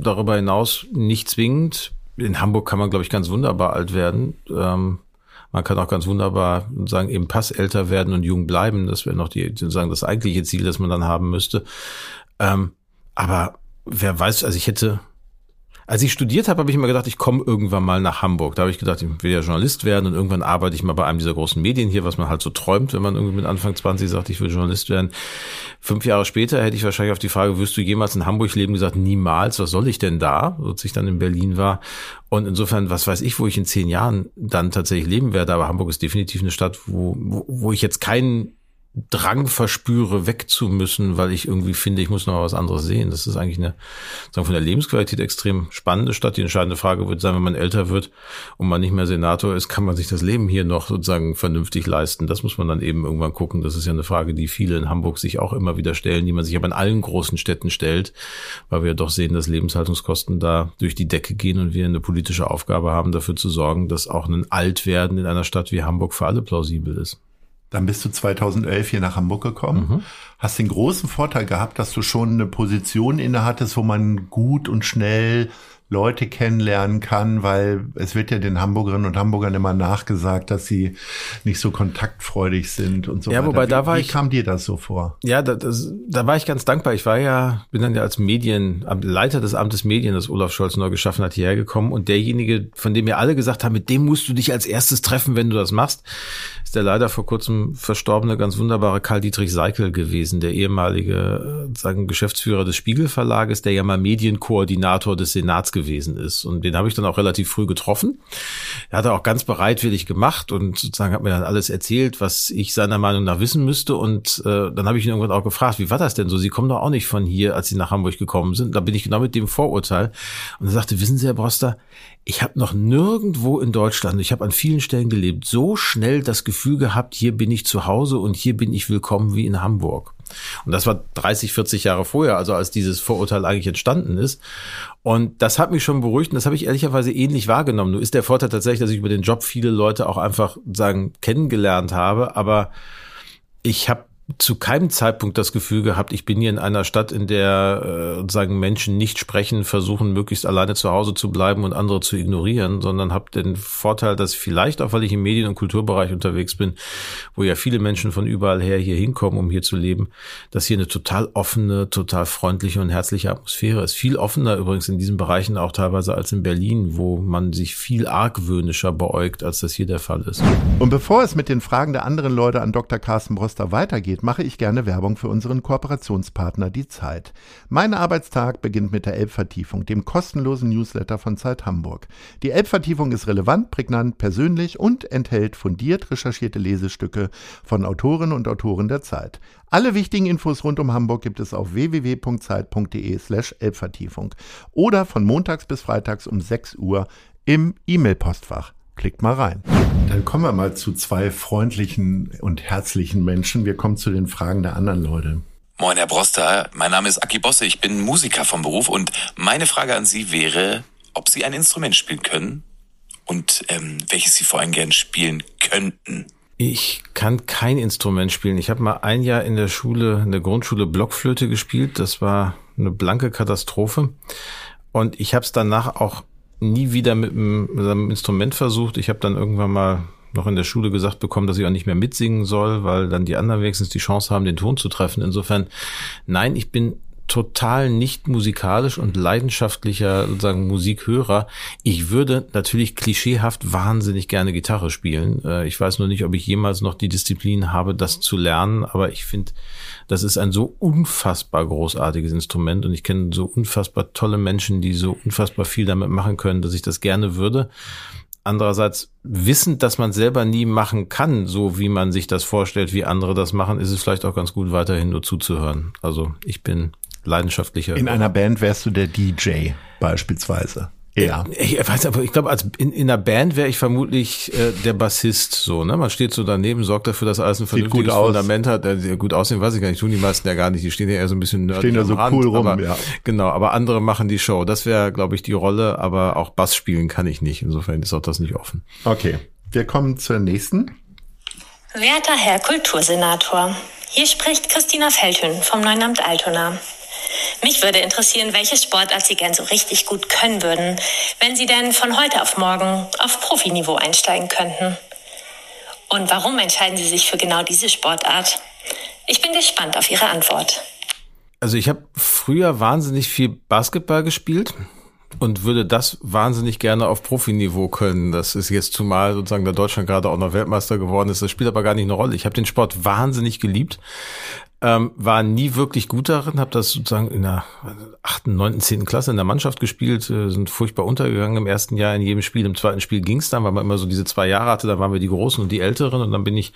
Darüber hinaus nicht zwingend. In Hamburg kann man, glaube ich, ganz wunderbar alt werden. Ähm, man kann auch ganz wunderbar sagen, eben Pass älter werden und jung bleiben. Das wäre noch die, sozusagen das eigentliche Ziel, das man dann haben müsste. Ähm, aber wer weiß, also ich hätte als ich studiert habe, habe ich immer gedacht, ich komme irgendwann mal nach Hamburg. Da habe ich gedacht, ich will ja Journalist werden und irgendwann arbeite ich mal bei einem dieser großen Medien hier, was man halt so träumt, wenn man irgendwie mit Anfang 20 sagt, ich will Journalist werden. Fünf Jahre später hätte ich wahrscheinlich auf die Frage, wirst du jemals in Hamburg leben, gesagt, niemals, was soll ich denn da, als ich dann in Berlin war. Und insofern, was weiß ich, wo ich in zehn Jahren dann tatsächlich leben werde. Aber Hamburg ist definitiv eine Stadt, wo, wo, wo ich jetzt keinen Drang verspüre, wegzumüssen, weil ich irgendwie finde, ich muss noch was anderes sehen. Das ist eigentlich eine, sagen von der Lebensqualität extrem spannende Stadt. Die entscheidende Frage wird sein, wenn man älter wird und man nicht mehr Senator ist, kann man sich das Leben hier noch sozusagen vernünftig leisten? Das muss man dann eben irgendwann gucken. Das ist ja eine Frage, die viele in Hamburg sich auch immer wieder stellen, die man sich aber in allen großen Städten stellt, weil wir doch sehen, dass Lebenshaltungskosten da durch die Decke gehen und wir eine politische Aufgabe haben, dafür zu sorgen, dass auch ein Altwerden in einer Stadt wie Hamburg für alle plausibel ist. Dann bist du 2011 hier nach Hamburg gekommen. Mhm. Hast den großen Vorteil gehabt, dass du schon eine Position innehattest, wo man gut und schnell Leute kennenlernen kann, weil es wird ja den Hamburgerinnen und Hamburgern immer nachgesagt, dass sie nicht so kontaktfreudig sind und so ja, weiter. Wobei, wie, da war wie ich, kam dir das so vor? Ja, da, das, da war ich ganz dankbar. Ich war ja, bin dann ja als Medien, Leiter des Amtes Medien, das Olaf Scholz neu geschaffen hat, hierher gekommen und derjenige, von dem mir alle gesagt haben, mit dem musst du dich als erstes treffen, wenn du das machst, ist der leider vor kurzem verstorbene, ganz wunderbare Karl-Dietrich Seikel gewesen, der ehemalige, äh, sagen, Geschäftsführer des Spiegel Verlages, der ja mal Medienkoordinator des Senats gewesen ist. Und den habe ich dann auch relativ früh getroffen. Er hat auch ganz bereitwillig gemacht und sozusagen hat mir dann alles erzählt, was ich seiner Meinung nach wissen müsste. Und äh, dann habe ich ihn irgendwann auch gefragt, wie war das denn so? Sie kommen doch auch nicht von hier, als Sie nach Hamburg gekommen sind. Da bin ich genau mit dem Vorurteil. Und er sagte, wissen Sie, Herr Broster, ich habe noch nirgendwo in Deutschland, ich habe an vielen Stellen gelebt, so schnell das Gefühl gehabt, hier bin ich zu Hause und hier bin ich willkommen wie in Hamburg. Und das war 30, 40 Jahre vorher, also als dieses Vorurteil eigentlich entstanden ist. Und das hat mich schon beruhigt und das habe ich ehrlicherweise ähnlich wahrgenommen. Nur ist der Vorteil tatsächlich, dass ich über den Job viele Leute auch einfach sagen kennengelernt habe, aber ich habe zu keinem Zeitpunkt das Gefühl gehabt, ich bin hier in einer Stadt, in der äh, sagen Menschen nicht sprechen, versuchen möglichst alleine zu Hause zu bleiben und andere zu ignorieren, sondern habe den Vorteil, dass vielleicht auch, weil ich im Medien- und Kulturbereich unterwegs bin, wo ja viele Menschen von überall her hier hinkommen, um hier zu leben, dass hier eine total offene, total freundliche und herzliche Atmosphäre ist. Viel offener übrigens in diesen Bereichen auch teilweise als in Berlin, wo man sich viel argwöhnischer beäugt, als das hier der Fall ist. Und bevor es mit den Fragen der anderen Leute an Dr. Carsten Broster weitergeht, Umfeld mache ich gerne Werbung für unseren Kooperationspartner Die Zeit. Mein Arbeitstag beginnt mit der Elbvertiefung, dem kostenlosen Newsletter von Zeit Hamburg. Die Elbvertiefung ist relevant, prägnant, persönlich und enthält fundiert recherchierte Lesestücke von Autorinnen und Autoren der Zeit. Alle wichtigen Infos rund um Hamburg gibt es auf www.zeit.de slash Elbvertiefung oder von montags bis freitags um 6 Uhr im E-Mail-Postfach. Klickt mal rein. Dann kommen wir mal zu zwei freundlichen und herzlichen Menschen. Wir kommen zu den Fragen der anderen Leute. Moin, Herr Broster. Mein Name ist Aki Bosse. Ich bin Musiker vom Beruf und meine Frage an Sie wäre, ob Sie ein Instrument spielen können und ähm, welches Sie vor allem gern spielen könnten. Ich kann kein Instrument spielen. Ich habe mal ein Jahr in der Schule, in der Grundschule Blockflöte gespielt. Das war eine blanke Katastrophe. Und ich habe es danach auch nie wieder mit einem, Instrument versucht. Ich habe dann irgendwann mal noch in der Schule gesagt bekommen, dass ich auch nicht mehr mitsingen soll, weil dann die anderen wenigstens die Chance haben, den Ton zu treffen. Insofern, nein, ich bin total nicht musikalisch und leidenschaftlicher sozusagen Musikhörer. Ich würde natürlich klischeehaft wahnsinnig gerne Gitarre spielen. Äh, ich weiß nur nicht, ob ich jemals noch die Disziplin habe, das zu lernen, aber ich finde, das ist ein so unfassbar großartiges Instrument und ich kenne so unfassbar tolle Menschen, die so unfassbar viel damit machen können, dass ich das gerne würde. Andererseits wissend, dass man selber nie machen kann, so wie man sich das vorstellt, wie andere das machen, ist es vielleicht auch ganz gut, weiterhin nur zuzuhören. Also ich bin leidenschaftlicher. In einer Band wärst du der DJ beispielsweise. Ja. Ich weiß aber, ich glaube, als in, in einer Band wäre ich vermutlich äh, der Bassist so, ne? Man steht so daneben, sorgt dafür, dass alles ein vernünftiges Fundament hat. Äh, gut aussehen, weiß ich gar nicht, tun die meisten ja gar nicht. Die stehen ja eher so ein bisschen nerdig Stehen da so Rand, cool rum, aber, ja. Genau, aber andere machen die Show. Das wäre, glaube ich, die Rolle, aber auch Bass spielen kann ich nicht. Insofern ist auch das nicht offen. Okay, wir kommen zur nächsten. Werter Herr Kultursenator, hier spricht Christina Feldhün vom Neuen Amt Altona. Mich würde interessieren, welche Sportart Sie gern so richtig gut können würden, wenn Sie denn von heute auf morgen auf Profiniveau einsteigen könnten. Und warum entscheiden Sie sich für genau diese Sportart? Ich bin gespannt auf Ihre Antwort. Also ich habe früher wahnsinnig viel Basketball gespielt und würde das wahnsinnig gerne auf Profiniveau können. Das ist jetzt zumal sozusagen der Deutschland gerade auch noch Weltmeister geworden ist. Das spielt aber gar nicht eine Rolle. Ich habe den Sport wahnsinnig geliebt, ähm, war nie wirklich gut darin, habe das sozusagen in der achten, neunten, zehnten Klasse in der Mannschaft gespielt, äh, sind furchtbar untergegangen im ersten Jahr in jedem Spiel. Im zweiten Spiel ging's dann, weil man immer so diese zwei Jahre hatte, da waren wir die Großen und die Älteren und dann bin ich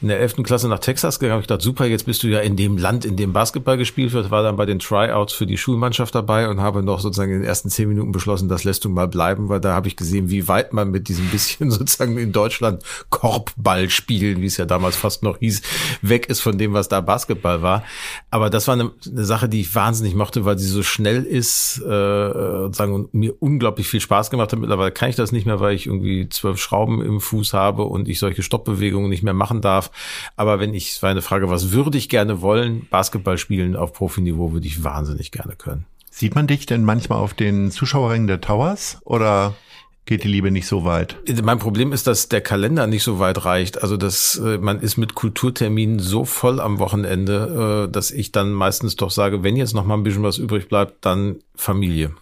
in der elften Klasse nach Texas gegangen. Ich dachte, super, jetzt bist du ja in dem Land, in dem Basketball gespielt wird, war dann bei den Tryouts für die Schulmannschaft dabei und habe noch sozusagen in den ersten zehn Minuten beschlossen, das lässt du mal bleiben, weil da habe ich gesehen, wie weit man mit diesem bisschen sozusagen in Deutschland Korbball spielen, wie es ja damals fast noch hieß, weg ist von dem, was da Basketball war. Aber das war eine, eine Sache, die ich wahnsinnig mochte, weil sie so schnell ist, äh, sagen und mir unglaublich viel Spaß gemacht hat. Mittlerweile kann ich das nicht mehr, weil ich irgendwie zwölf Schrauben im Fuß habe und ich solche Stoppbewegungen nicht mehr machen darf. Aber wenn ich, es war eine Frage, was würde ich gerne wollen? Basketball spielen auf Profiniveau würde ich wahnsinnig gerne können. Sieht man dich denn manchmal auf den Zuschauerringen der Towers oder geht die Liebe nicht so weit? Mein Problem ist, dass der Kalender nicht so weit reicht. Also dass äh, man ist mit Kulturterminen so voll am Wochenende, äh, dass ich dann meistens doch sage, wenn jetzt noch mal ein bisschen was übrig bleibt, dann Familie.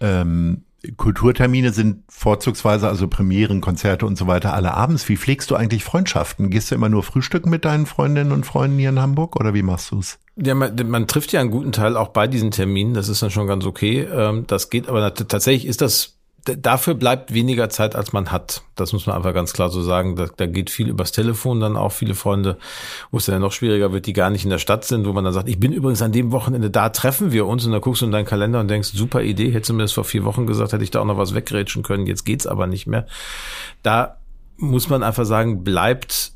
Ähm, Kulturtermine sind vorzugsweise, also Premieren, Konzerte und so weiter, alle abends. Wie pflegst du eigentlich Freundschaften? Gehst du immer nur frühstücken mit deinen Freundinnen und Freunden hier in Hamburg oder wie machst du's? Ja, man, man trifft ja einen guten Teil auch bei diesen Terminen. Das ist dann schon ganz okay. Ähm, das geht, aber tatsächlich ist das dafür bleibt weniger Zeit, als man hat. Das muss man einfach ganz klar so sagen. Da, da geht viel übers Telefon dann auch viele Freunde, wo es dann noch schwieriger wird, die gar nicht in der Stadt sind, wo man dann sagt, ich bin übrigens an dem Wochenende da, treffen wir uns und dann guckst du in deinen Kalender und denkst, super Idee, hättest du mir das vor vier Wochen gesagt, hätte ich da auch noch was wegrätschen können, jetzt geht's aber nicht mehr. Da muss man einfach sagen, bleibt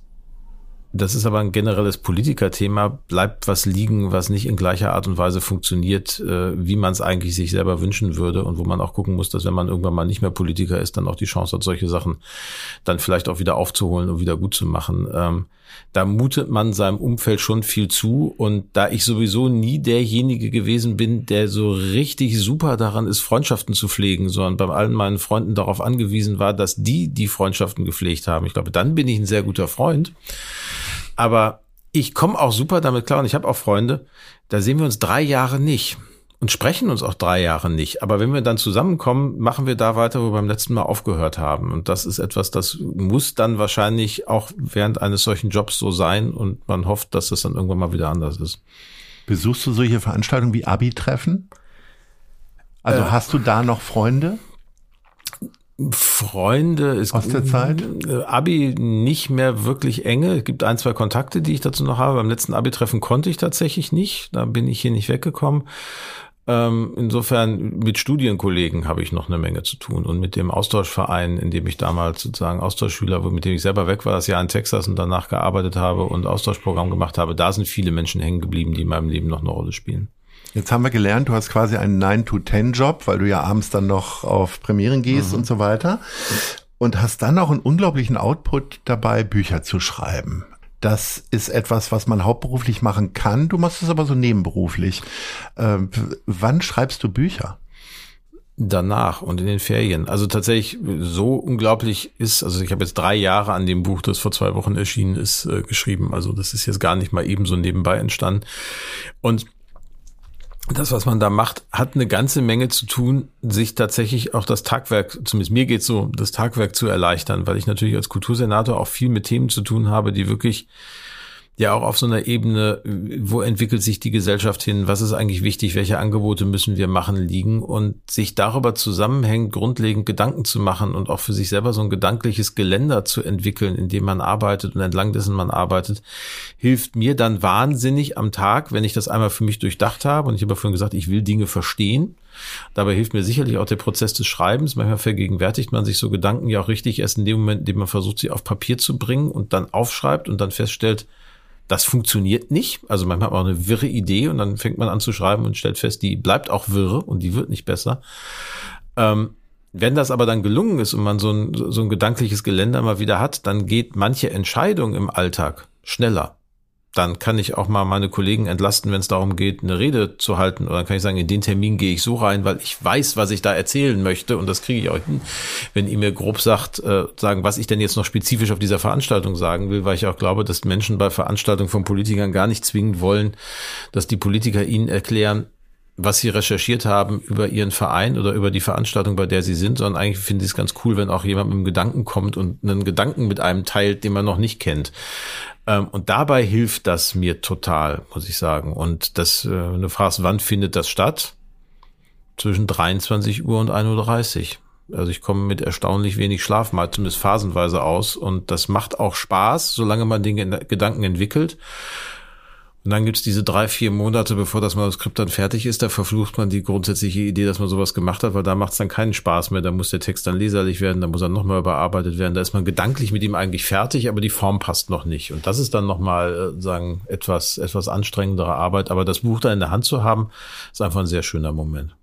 das ist aber ein generelles Politikerthema. Bleibt was liegen, was nicht in gleicher Art und Weise funktioniert, äh, wie man es eigentlich sich selber wünschen würde und wo man auch gucken muss, dass wenn man irgendwann mal nicht mehr Politiker ist, dann auch die Chance hat, solche Sachen dann vielleicht auch wieder aufzuholen und wieder gut zu machen. Ähm, da mutet man seinem Umfeld schon viel zu und da ich sowieso nie derjenige gewesen bin, der so richtig super daran ist, Freundschaften zu pflegen, sondern bei allen meinen Freunden darauf angewiesen war, dass die die Freundschaften gepflegt haben. Ich glaube, dann bin ich ein sehr guter Freund. Aber ich komme auch super damit klar und ich habe auch Freunde, da sehen wir uns drei Jahre nicht. und sprechen uns auch drei Jahre nicht. Aber wenn wir dann zusammenkommen, machen wir da weiter, wo wir beim letzten Mal aufgehört haben. Und das ist etwas, das muss dann wahrscheinlich auch während eines solchen Jobs so sein. Und man hofft, dass das dann irgendwann mal wieder anders ist. Besuchst du solche Veranstaltungen wie Abi-Treffen? Also äh, hast du da noch Freunde? Freunde ist aus der Zeit Abi nicht mehr wirklich enge. Es gibt ein, zwei Kontakte, die ich dazu noch habe. Beim letzten Abi-Treffen konnte ich tatsächlich nicht. Da bin ich hier nicht weggekommen. Ähm, insofern mit Studienkollegen habe ich noch eine Menge zu tun und mit dem Austauschverein, in dem ich damals sozusagen Austauschschüler, mit dem ich selber weg war, das Jahr in Texas und danach gearbeitet habe und Austauschprogramm gemacht habe, da sind viele Menschen hängen geblieben, die in meinem Leben noch eine Rolle spielen. Jetzt haben wir gelernt, du hast quasi einen 9-to-10-Job, weil du ja abends dann noch auf Premieren gehst mhm. und so weiter. Und hast dann auch einen unglaublichen Output dabei, Bücher zu schreiben. Das ist etwas, was man hauptberuflich machen kann. Du machst es aber so nebenberuflich. Äh, wann schreibst du Bücher? danach und in den Ferien. Also tatsächlich so unglaublich ist, also ich habe jetzt drei Jahre an dem Buch, das vor zwei Wochen erschienen ist, äh, geschrieben. Also das ist jetzt gar nicht mal eben so nebenbei entstanden. Und das, was man da macht, hat eine ganze Menge zu tun, sich tatsächlich auch das Tagwerk, zumindest mir geht's so, das Tagwerk zu erleichtern, weil ich natürlich als Kultursenator auch viel mit Themen zu tun habe, die wirklich ja auch auf so einer Ebene, wo entwickelt sich die Gesellschaft hin, was ist eigentlich wichtig, welche Angebote müssen wir machen, liegen und sich darüber zusammenhängend grundlegend Gedanken zu machen und auch für sich selber so ein gedankliches Geländer zu entwickeln, in dem man arbeitet und entlang dessen man arbeitet, hilft mir dann wahnsinnig am Tag, wenn ich das einmal für mich durchdacht habe und ich habe vorhin gesagt, ich will Dinge verstehen. Dabei hilft mir sicherlich auch der Prozess des Schreibens. Manchmal vergegenwärtigt man sich so Gedanken ja auch richtig erst in dem Moment, in dem man versucht, sie auf Papier zu bringen und dann aufschreibt und dann feststellt, das funktioniert nicht. Also manchmal hat auch eine wirre Idee und dann fängt man an zu schreiben und stellt fest, die bleibt auch wirre und die wird nicht besser. Ähm, wenn das aber dann gelungen ist und man so ein, so ein gedankliches Geländer mal wieder hat, dann geht manche Entscheidung im Alltag schneller dann kann ich auch mal meine Kollegen entlasten, wenn es darum geht, eine Rede zu halten. Oder dann kann ich sagen, in den Termin gehe ich so rein, weil ich weiß, was ich da erzählen möchte. Und das kriege ich auch hin, wenn ihr mir grob sagt, äh, sagen, was ich denn jetzt noch spezifisch auf dieser Veranstaltung sagen will, weil ich auch glaube, dass Menschen bei Veranstaltungen von Politikern gar nicht zwingend wollen, dass die Politiker ihnen erklären, was sie recherchiert haben über ihren Verein oder über die Veranstaltung, bei der sie sind, sondern eigentlich finde ich es ganz cool, wenn auch jemand mit einem Gedanken kommt und einen Gedanken mit einem teilt, den man noch nicht kennt. Ähm, und dabei hilft das mir total, muss ich sagen. Und das, äh, wenn du fragst, wann findet das statt? Zwischen 23 Uhr und 1.30 Uhr. Also ich komme mit erstaunlich wenig Schlaf mal zumindest phasenweise aus und das macht auch Spaß, solange man den Gedanken entwickelt. Und dann gibt's diese drei, vier Monate, bevor das Manuskript dann fertig ist, da verflucht man die grundsätzliche Idee, dass man sowas gemacht hat, weil da macht's dann keinen Spaß mehr. Da muss der Text dann leserlich werden, da muss er nochmal überarbeitet werden. Da ist man gedanklich mit ihm eigentlich fertig, aber die Form passt noch nicht. Und das ist dann nochmal, äh, sagen, etwas, etwas anstrengendere Arbeit. Aber das Buch da in der Hand zu haben, ist einfach ein sehr schöner Moment.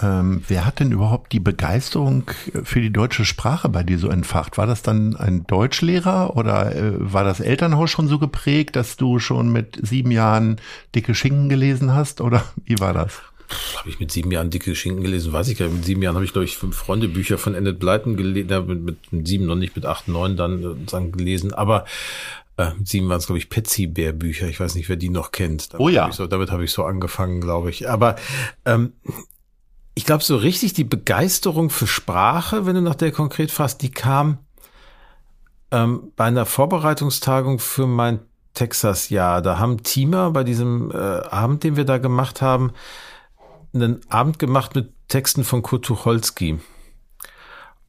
Ähm, wer hat denn überhaupt die Begeisterung für die deutsche Sprache bei dir so entfacht? War das dann ein Deutschlehrer oder äh, war das Elternhaus schon so geprägt, dass du schon mit sieben Jahren dicke Schinken gelesen hast? Oder wie war das? Habe ich mit sieben Jahren dicke Schinken gelesen? Weiß ich gar nicht. Mit sieben Jahren habe ich, glaube ich, fünf Freundebücher von Enid Blyton gelesen, mit, mit, sieben noch nicht, mit acht, neun dann äh, sagen, gelesen. Aber äh, mit sieben waren es, glaube ich, Petsy Bär Bücher. Ich weiß nicht, wer die noch kennt. Damit oh ja. Hab so, damit habe ich so angefangen, glaube ich. Aber ähm, ich glaube, so richtig die Begeisterung für Sprache, wenn du nach der konkret fasst, die kam ähm, bei einer Vorbereitungstagung für mein Texas-Jahr. Da haben Teamer bei diesem äh, Abend, den wir da gemacht haben, einen Abend gemacht mit Texten von Kurt Tucholsky.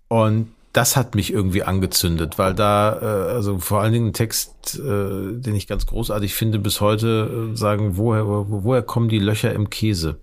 Und das hat mich irgendwie angezündet, weil da, äh, also vor allen Dingen ein Text, äh, den ich ganz großartig finde, bis heute äh, sagen, woher, wo, woher kommen die Löcher im Käse?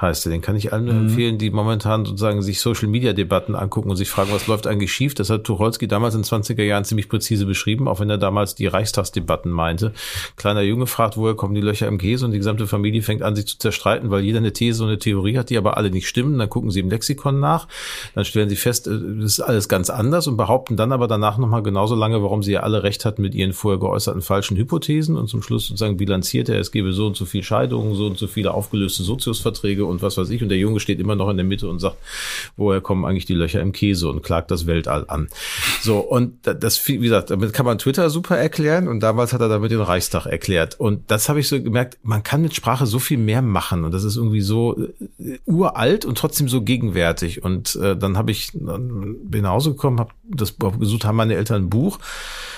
heißt er. Den kann ich allen mhm. empfehlen, die momentan sozusagen sich Social Media Debatten angucken und sich fragen, was läuft eigentlich schief. Das hat Tucholsky damals in den 20er Jahren ziemlich präzise beschrieben, auch wenn er damals die Reichstagsdebatten meinte. Kleiner Junge fragt, woher kommen die Löcher im Käse und die gesamte Familie fängt an, sich zu zerstreiten, weil jeder eine These und eine Theorie hat, die aber alle nicht stimmen. Dann gucken sie im Lexikon nach, dann stellen sie fest, äh, das ist alles ganz anders und behaupten dann aber danach nochmal genauso lange, warum sie ja alle recht hatten mit ihren vorher geäußerten falschen Hypothesen und zum Schluss sozusagen bilanziert er, es gebe so und so viel Scheidungen, so und so viele aufgelöste Soziusverträge und was weiß ich. Und der Junge steht immer noch in der Mitte und sagt, woher kommen eigentlich die Löcher im Käse und klagt das Weltall an. So, und das, wie gesagt, damit kann man Twitter super erklären und damals hat er damit den Reichstag erklärt. Und das habe ich so gemerkt, man kann mit Sprache so viel mehr machen und das ist irgendwie so äh, uralt und trotzdem so gegenwärtig. Und äh, dann habe ich, bin nach Hause gekommen, habe das gesucht, haben meine Eltern ein Buch,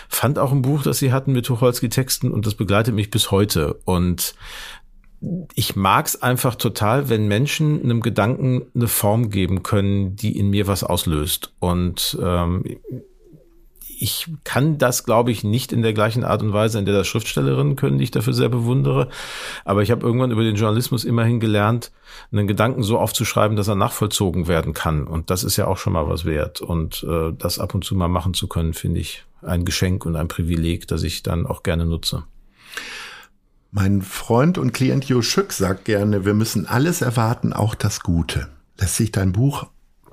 fand auch ein Buch, das sie hatten mit Tucholsky-Texten und das begleitet mich bis heute. Und ich mag es einfach total, wenn Menschen einem Gedanken eine Form geben können, die in mir was auslöst. Und ähm, ich kann das, glaube ich, nicht in der gleichen Art und Weise, in der das Schriftstellerinnen können, die ich dafür sehr bewundere. Aber ich habe irgendwann über den Journalismus immerhin gelernt, einen Gedanken so aufzuschreiben, dass er nachvollzogen werden kann. Und das ist ja auch schon mal was wert. Und äh, das ab und zu mal machen zu können, finde ich ein Geschenk und ein Privileg, das ich dann auch gerne nutze. Mein Freund und Klient Jo Schück sagt gerne, wir müssen alles erwarten, auch das Gute. Lässt sich dein Buch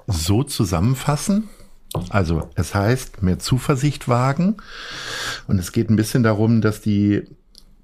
so zusammenfassen? Also es heißt, mehr Zuversicht wagen. Und es geht ein bisschen darum, dass die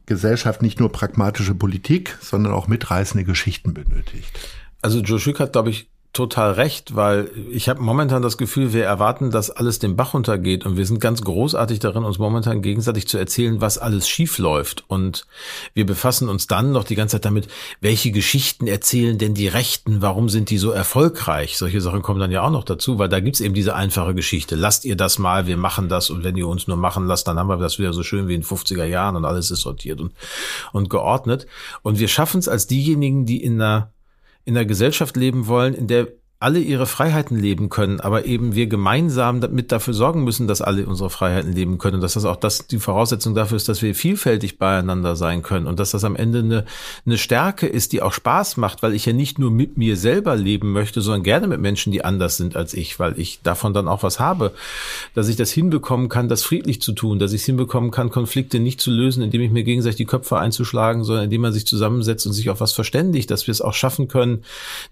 Gesellschaft nicht nur pragmatische Politik, sondern auch mitreißende Geschichten benötigt. Also Joe Schück hat, glaube ich, total recht, weil ich habe momentan das Gefühl, wir erwarten, dass alles den Bach runtergeht und wir sind ganz großartig darin, uns momentan gegenseitig zu erzählen, was alles schief läuft und wir befassen uns dann noch die ganze Zeit damit, welche Geschichten erzählen denn die Rechten, warum sind die so erfolgreich? Solche Sachen kommen dann ja auch noch dazu, weil da gibt's eben diese einfache Geschichte. Lasst ihr das mal, wir machen das und wenn ihr uns nur machen lasst, dann haben wir das wieder so schön wie in 50er Jahren und alles ist sortiert und, und geordnet und wir schaffen es als diejenigen, die in einer in einer Gesellschaft leben wollen, in der alle ihre Freiheiten leben können, aber eben wir gemeinsam damit dafür sorgen müssen, dass alle unsere Freiheiten leben können dass das auch das die Voraussetzung dafür ist, dass wir vielfältig beieinander sein können und dass das am Ende eine, eine Stärke ist, die auch Spaß macht, weil ich ja nicht nur mit mir selber leben möchte, sondern gerne mit Menschen, die anders sind als ich, weil ich davon dann auch was habe, dass ich das hinbekommen kann, das friedlich zu tun, dass ich es hinbekommen kann, Konflikte nicht zu lösen, indem ich mir gegenseitig die Köpfe einzuschlagen, sondern indem man sich zusammensetzt und sich auf was verständigt, dass wir es auch schaffen können,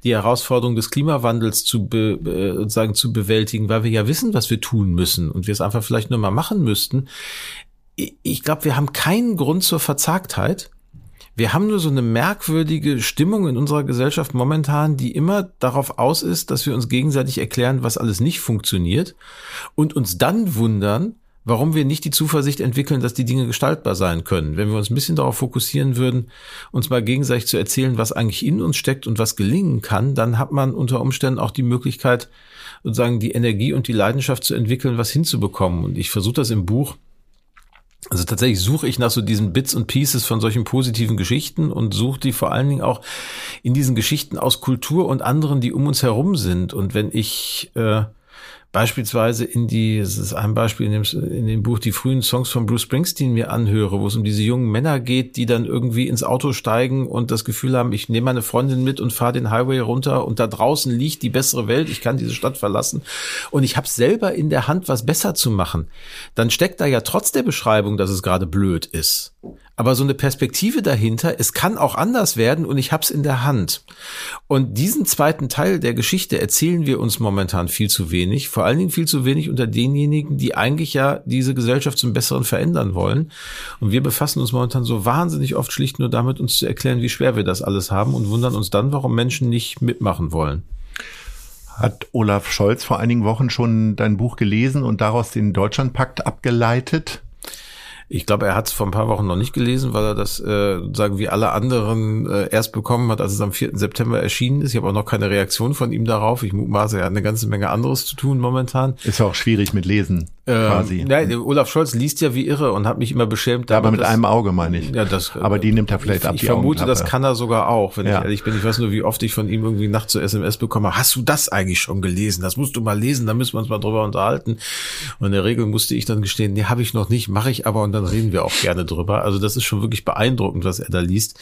die Herausforderung des Klimawandels Klimawandels zu, be, äh, sagen, zu bewältigen, weil wir ja wissen, was wir tun müssen und wir es einfach vielleicht nur mal machen müssten. Ich glaube, wir haben keinen Grund zur Verzagtheit. Wir haben nur so eine merkwürdige Stimmung in unserer Gesellschaft momentan, die immer darauf aus ist, dass wir uns gegenseitig erklären, was alles nicht funktioniert und uns dann wundern, warum wir nicht die Zuversicht entwickeln, dass die Dinge gestaltbar sein können. Wenn wir uns ein bisschen darauf fokussieren würden, uns mal gegenseitig zu erzählen, was eigentlich in uns steckt und was gelingen kann, dann hat man unter Umständen auch die Möglichkeit, sozusagen die Energie und die Leidenschaft zu entwickeln, was hinzubekommen. Und ich versuche das im Buch also tatsächlich suche ich nach so diesen Bits und Pieces von solchen positiven Geschichten und suche die vor allen Dingen auch in diesen Geschichten aus Kultur und anderen, die um uns herum sind. Und wenn ich äh, beispielsweise in die, das ist ein Beispiel in dem, in dem Buch, die frühen Songs von Bruce Springsteen mir anhöre, wo es um diese jungen Männer geht, die dann irgendwie ins Auto steigen und das Gefühl haben, ich nehme meine Freundin mit und fahre den Highway runter und da draußen liegt die bessere Welt, ich kann diese Stadt verlassen. Und ich habe selber in der Hand, was besser zu machen, dann steckt da ja trotz der Beschreibung, dass es gerade blöd ist, aber so eine Perspektive dahinter, es kann auch anders werden und ich hab's in der Hand. Und diesen zweiten Teil der Geschichte erzählen wir uns momentan viel zu wenig, vor allen Dingen viel zu wenig unter denjenigen, die eigentlich ja diese Gesellschaft zum Besseren verändern wollen. Und wir befassen uns momentan so wahnsinnig oft schlicht nur damit, uns zu erklären, wie schwer wir das alles haben und wundern uns dann, warum Menschen nicht mitmachen wollen. Hat Olaf Scholz vor einigen Wochen schon dein Buch gelesen und daraus den Deutschlandpakt abgeleitet? Ich glaube, er hat es vor ein paar Wochen noch nicht gelesen, weil er das, äh, sagen wie alle anderen, äh, erst bekommen hat, als es am 4. September erschienen ist. Ich habe auch noch keine Reaktion von ihm darauf. Ich mutmaße, er hat eine ganze Menge anderes zu tun momentan. Ist ja auch schwierig mit Lesen. Ähm, quasi. Ja, Olaf Scholz liest ja wie irre und hat mich immer beschämt. Ja, aber mit das, einem Auge meine ich. Ja, das, aber die nimmt er vielleicht ich, ab. Ich vermute, das kann er sogar auch, wenn ja. ich ehrlich bin. Ich weiß nur, wie oft ich von ihm irgendwie nachts zu SMS bekomme. Hast du das eigentlich schon gelesen? Das musst du mal lesen, da müssen wir uns mal drüber unterhalten. Und in der Regel musste ich dann gestehen, nee, habe ich noch nicht, mache ich aber und dann reden wir auch gerne drüber. Also das ist schon wirklich beeindruckend, was er da liest.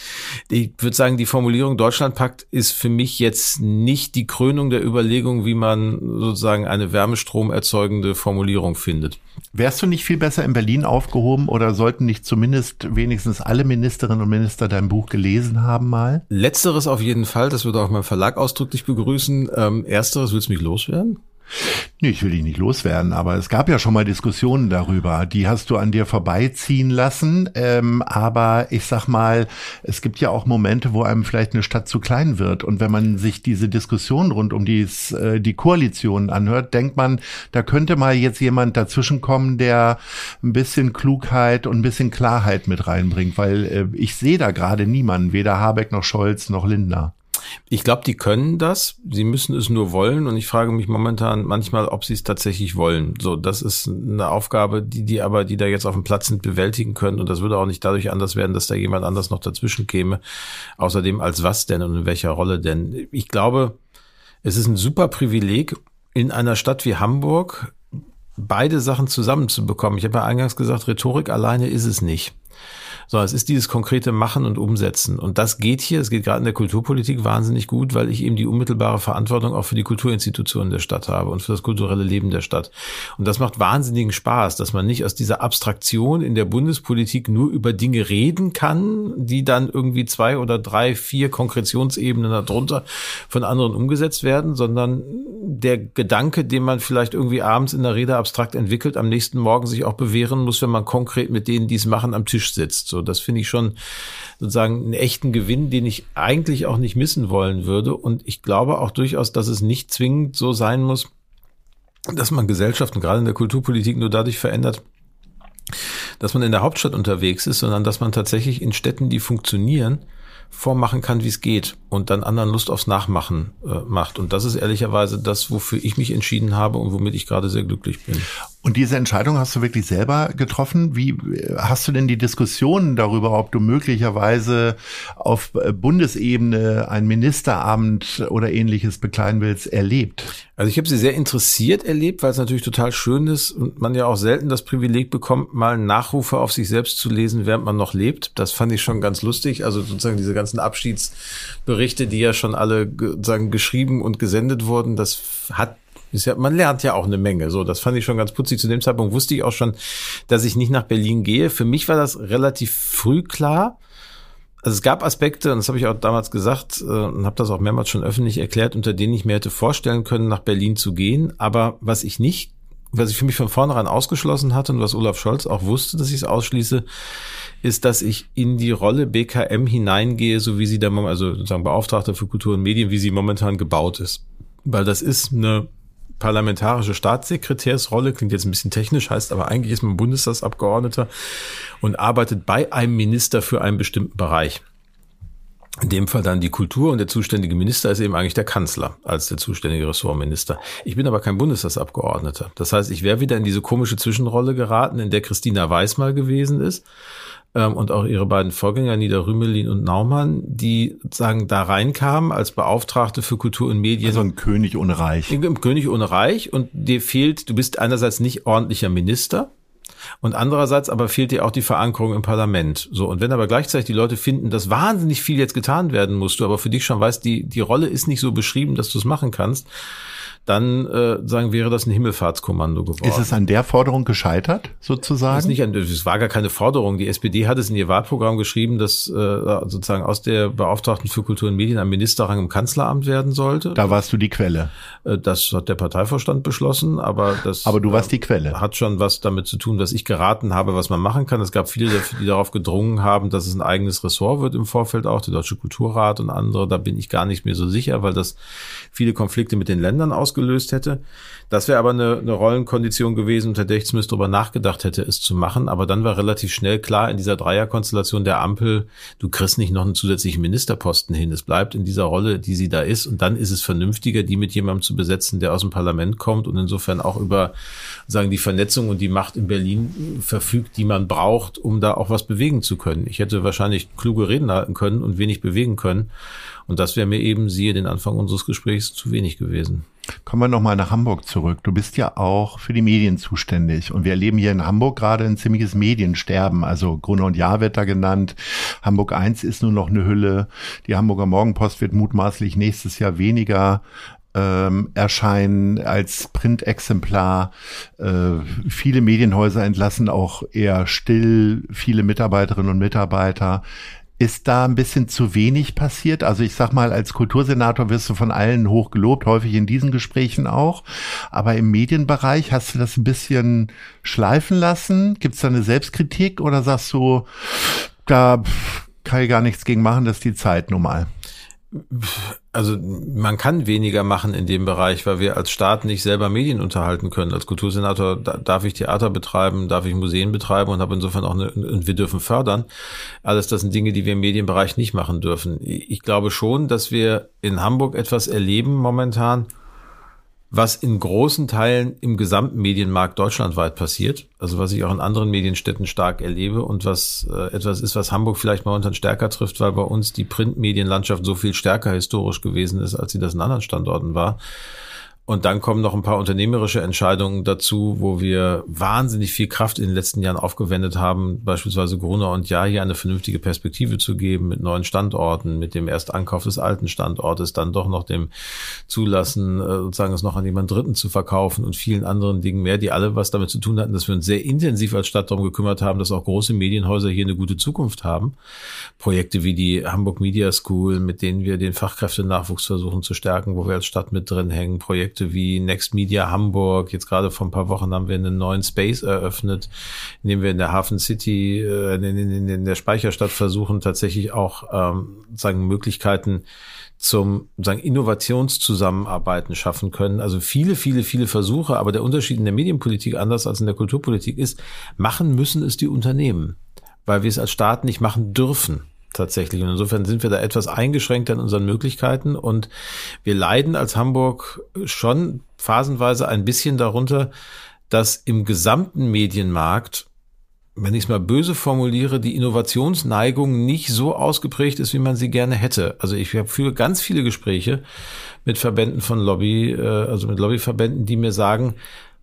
Ich würde sagen, die Formulierung Deutschlandpakt ist für mich jetzt nicht die Krönung der Überlegung, wie man sozusagen eine Wärmestrom erzeugende Formulierung findet. Wärst du nicht viel besser in Berlin aufgehoben oder sollten nicht zumindest wenigstens alle Ministerinnen und Minister dein Buch gelesen haben mal? Letzteres auf jeden Fall, das würde auch mein Verlag ausdrücklich begrüßen. Ähm, ersteres, willst du mich loswerden? Nee, ich will dich nicht loswerden, aber es gab ja schon mal Diskussionen darüber. Die hast du an dir vorbeiziehen lassen. Ähm, aber ich sag mal, es gibt ja auch Momente, wo einem vielleicht eine Stadt zu klein wird. Und wenn man sich diese Diskussion rund um dies, äh, die Koalition anhört, denkt man, da könnte mal jetzt jemand dazwischenkommen, der ein bisschen Klugheit und ein bisschen Klarheit mit reinbringt. Weil äh, ich sehe da gerade niemanden, weder Habeck noch Scholz noch Lindner. Ich glaube, die können das. Sie müssen es nur wollen. Und ich frage mich momentan manchmal, ob sie es tatsächlich wollen. So, das ist eine Aufgabe, die die aber, die da jetzt auf dem Platz sind, bewältigen können. Und das würde auch nicht dadurch anders werden, dass da jemand anders noch dazwischen käme. Außerdem als was denn und in welcher Rolle denn? Ich glaube, es ist ein super Privileg, in einer Stadt wie Hamburg beide Sachen zusammenzubekommen. Ich habe ja eingangs gesagt, Rhetorik alleine ist es nicht sondern es ist dieses konkrete Machen und Umsetzen. Und das geht hier, es geht gerade in der Kulturpolitik wahnsinnig gut, weil ich eben die unmittelbare Verantwortung auch für die Kulturinstitutionen der Stadt habe und für das kulturelle Leben der Stadt. Und das macht wahnsinnigen Spaß, dass man nicht aus dieser Abstraktion in der Bundespolitik nur über Dinge reden kann, die dann irgendwie zwei oder drei, vier Konkretionsebenen darunter von anderen umgesetzt werden, sondern der Gedanke, den man vielleicht irgendwie abends in der Rede abstrakt entwickelt, am nächsten Morgen sich auch bewähren muss, wenn man konkret mit denen, die es machen, am Tisch sitzt. So, das finde ich schon sozusagen einen echten Gewinn, den ich eigentlich auch nicht missen wollen würde. Und ich glaube auch durchaus, dass es nicht zwingend so sein muss, dass man Gesellschaften gerade in der Kulturpolitik nur dadurch verändert, dass man in der Hauptstadt unterwegs ist, sondern dass man tatsächlich in Städten, die funktionieren, vormachen kann, wie es geht und dann anderen Lust aufs Nachmachen äh, macht. Und das ist ehrlicherweise das, wofür ich mich entschieden habe und womit ich gerade sehr glücklich bin. Und diese Entscheidung hast du wirklich selber getroffen? Wie hast du denn die Diskussionen darüber, ob du möglicherweise auf äh, Bundesebene ein Ministerabend oder ähnliches bekleiden willst, erlebt? Also ich habe sie sehr interessiert erlebt, weil es natürlich total schön ist und man ja auch selten das Privileg bekommt, mal Nachrufe auf sich selbst zu lesen, während man noch lebt. Das fand ich schon ganz lustig. Also sozusagen diese ganzen Abschiedsberichte, die ja schon alle sagen geschrieben und gesendet wurden, das hat ist ja, man lernt ja auch eine Menge. So, das fand ich schon ganz putzig. Zu dem Zeitpunkt wusste ich auch schon, dass ich nicht nach Berlin gehe. Für mich war das relativ früh klar. Also es gab Aspekte, und das habe ich auch damals gesagt äh, und habe das auch mehrmals schon öffentlich erklärt, unter denen ich mir hätte vorstellen können, nach Berlin zu gehen. Aber was ich nicht, was ich für mich von vornherein ausgeschlossen hatte und was Olaf Scholz auch wusste, dass ich es ausschließe, ist, dass ich in die Rolle BKM hineingehe, so wie sie da, also sozusagen Beauftragter für Kultur und Medien, wie sie momentan gebaut ist. Weil das ist eine parlamentarische Staatssekretärsrolle, klingt jetzt ein bisschen technisch, heißt aber eigentlich ist man Bundestagsabgeordneter und arbeitet bei einem Minister für einen bestimmten Bereich. In dem Fall dann die Kultur und der zuständige Minister ist eben eigentlich der Kanzler als der zuständige Ressortminister. Ich bin aber kein Bundestagsabgeordneter. Das heißt, ich wäre wieder in diese komische Zwischenrolle geraten, in der Christina Weiß mal gewesen ist und auch ihre beiden Vorgänger, Nieder Rümelin und Naumann, die sagen da reinkamen als Beauftragte für Kultur und Medien. Also ein König ohne Reich. Im König ohne Reich und dir fehlt, du bist einerseits nicht ordentlicher Minister, und andererseits aber fehlt dir auch die Verankerung im Parlament. So. Und wenn aber gleichzeitig die Leute finden, dass wahnsinnig viel jetzt getan werden muss, du aber für dich schon weißt, die, die Rolle ist nicht so beschrieben, dass du es machen kannst, dann äh, sagen wäre das ein Himmelfahrtskommando geworden. Ist es an der Forderung gescheitert, sozusagen? Es, nicht an, es war gar keine Forderung. Die SPD hat es in ihr Wahlprogramm geschrieben, dass äh, sozusagen aus der Beauftragten für Kultur und Medien ein Ministerrang im Kanzleramt werden sollte. Da warst du die Quelle. Äh, das hat der Parteivorstand beschlossen, aber das aber du warst die Quelle. hat schon was damit zu tun, dass ich geraten habe, was man machen kann. Es gab viele, die darauf gedrungen haben, dass es ein eigenes Ressort wird im Vorfeld auch, der Deutsche Kulturrat und andere. Da bin ich gar nicht mehr so sicher, weil das viele Konflikte mit den Ländern ausgelöst hätte. Das wäre aber eine, eine Rollenkondition gewesen, unter der ich zumindest darüber nachgedacht hätte, es zu machen. Aber dann war relativ schnell klar in dieser Dreierkonstellation der Ampel, du kriegst nicht noch einen zusätzlichen Ministerposten hin. Es bleibt in dieser Rolle, die sie da ist. Und dann ist es vernünftiger, die mit jemandem zu besetzen, der aus dem Parlament kommt und insofern auch über sagen die Vernetzung und die Macht in Berlin verfügt, die man braucht, um da auch was bewegen zu können. Ich hätte wahrscheinlich kluge Reden halten können und wenig bewegen können. Und das wäre mir eben, siehe den Anfang unseres Gesprächs, zu wenig gewesen. Kommen wir nochmal nach Hamburg zurück. Du bist ja auch für die Medien zuständig. Und wir erleben hier in Hamburg gerade ein ziemliches Mediensterben. Also Gruner und Jahr wird da genannt. Hamburg 1 ist nur noch eine Hülle. Die Hamburger Morgenpost wird mutmaßlich nächstes Jahr weniger ähm, erscheinen als Printexemplar. Äh, viele Medienhäuser entlassen auch eher still viele Mitarbeiterinnen und Mitarbeiter. Ist da ein bisschen zu wenig passiert? Also ich sag mal, als Kultursenator wirst du von allen hoch gelobt, häufig in diesen Gesprächen auch. Aber im Medienbereich hast du das ein bisschen schleifen lassen? Gibt es da eine Selbstkritik oder sagst du, da kann ich gar nichts gegen machen, das ist die Zeit nun mal? Also man kann weniger machen in dem Bereich, weil wir als Staat nicht selber Medien unterhalten können. Als Kultursenator darf ich Theater betreiben, darf ich Museen betreiben und habe insofern auch eine, und wir dürfen fördern. Alles das sind Dinge, die wir im Medienbereich nicht machen dürfen. Ich glaube schon, dass wir in Hamburg etwas erleben momentan, was in großen Teilen im gesamten Medienmarkt deutschlandweit passiert. Also was ich auch in anderen Medienstädten stark erlebe und was äh, etwas ist, was Hamburg vielleicht momentan stärker trifft, weil bei uns die Printmedienlandschaft so viel stärker historisch gewesen ist, als sie das in anderen Standorten war. Und dann kommen noch ein paar unternehmerische Entscheidungen dazu, wo wir wahnsinnig viel Kraft in den letzten Jahren aufgewendet haben, beispielsweise Gruner und Ja hier eine vernünftige Perspektive zu geben mit neuen Standorten, mit dem Erstankauf des alten Standortes, dann doch noch dem Zulassen, äh, sozusagen es noch an jemand Dritten zu verkaufen und vielen anderen Dingen mehr, die alle was damit zu tun hatten, dass wir uns sehr intensiv als Stadt darum gekümmert haben, dass auch große Medienhäuser hier eine gute Zukunft haben. Projekte wie die Hamburg Media School, mit denen wir den Fachkräftenachwuchs versuchen zu stärken, wo wir als Stadt mit drin hängen, Projekte Projekte wie Next Media Hamburg. Jetzt gerade vor ein paar Wochen haben wir einen neuen Space eröffnet, in dem wir in der Hafen City, äh, in, in, in der Speicherstadt versuchen, tatsächlich auch ähm, sagen Möglichkeiten zum sagen Innovationszusammenarbeiten schaffen können. Also viele, viele, viele Versuche, aber der Unterschied in der Medienpolitik anders als in der Kulturpolitik ist, machen müssen es die Unternehmen, weil wir es als Staat nicht machen dürfen tatsächlich. Und insofern sind wir da etwas eingeschränkt in unseren Möglichkeiten und wir leiden als Hamburg schon phasenweise ein bisschen darunter, dass im gesamten Medienmarkt wenn ich es mal böse formuliere, die Innovationsneigung nicht so ausgeprägt ist, wie man sie gerne hätte. Also ich führe ganz viele Gespräche mit Verbänden von Lobby, äh, also mit Lobbyverbänden, die mir sagen,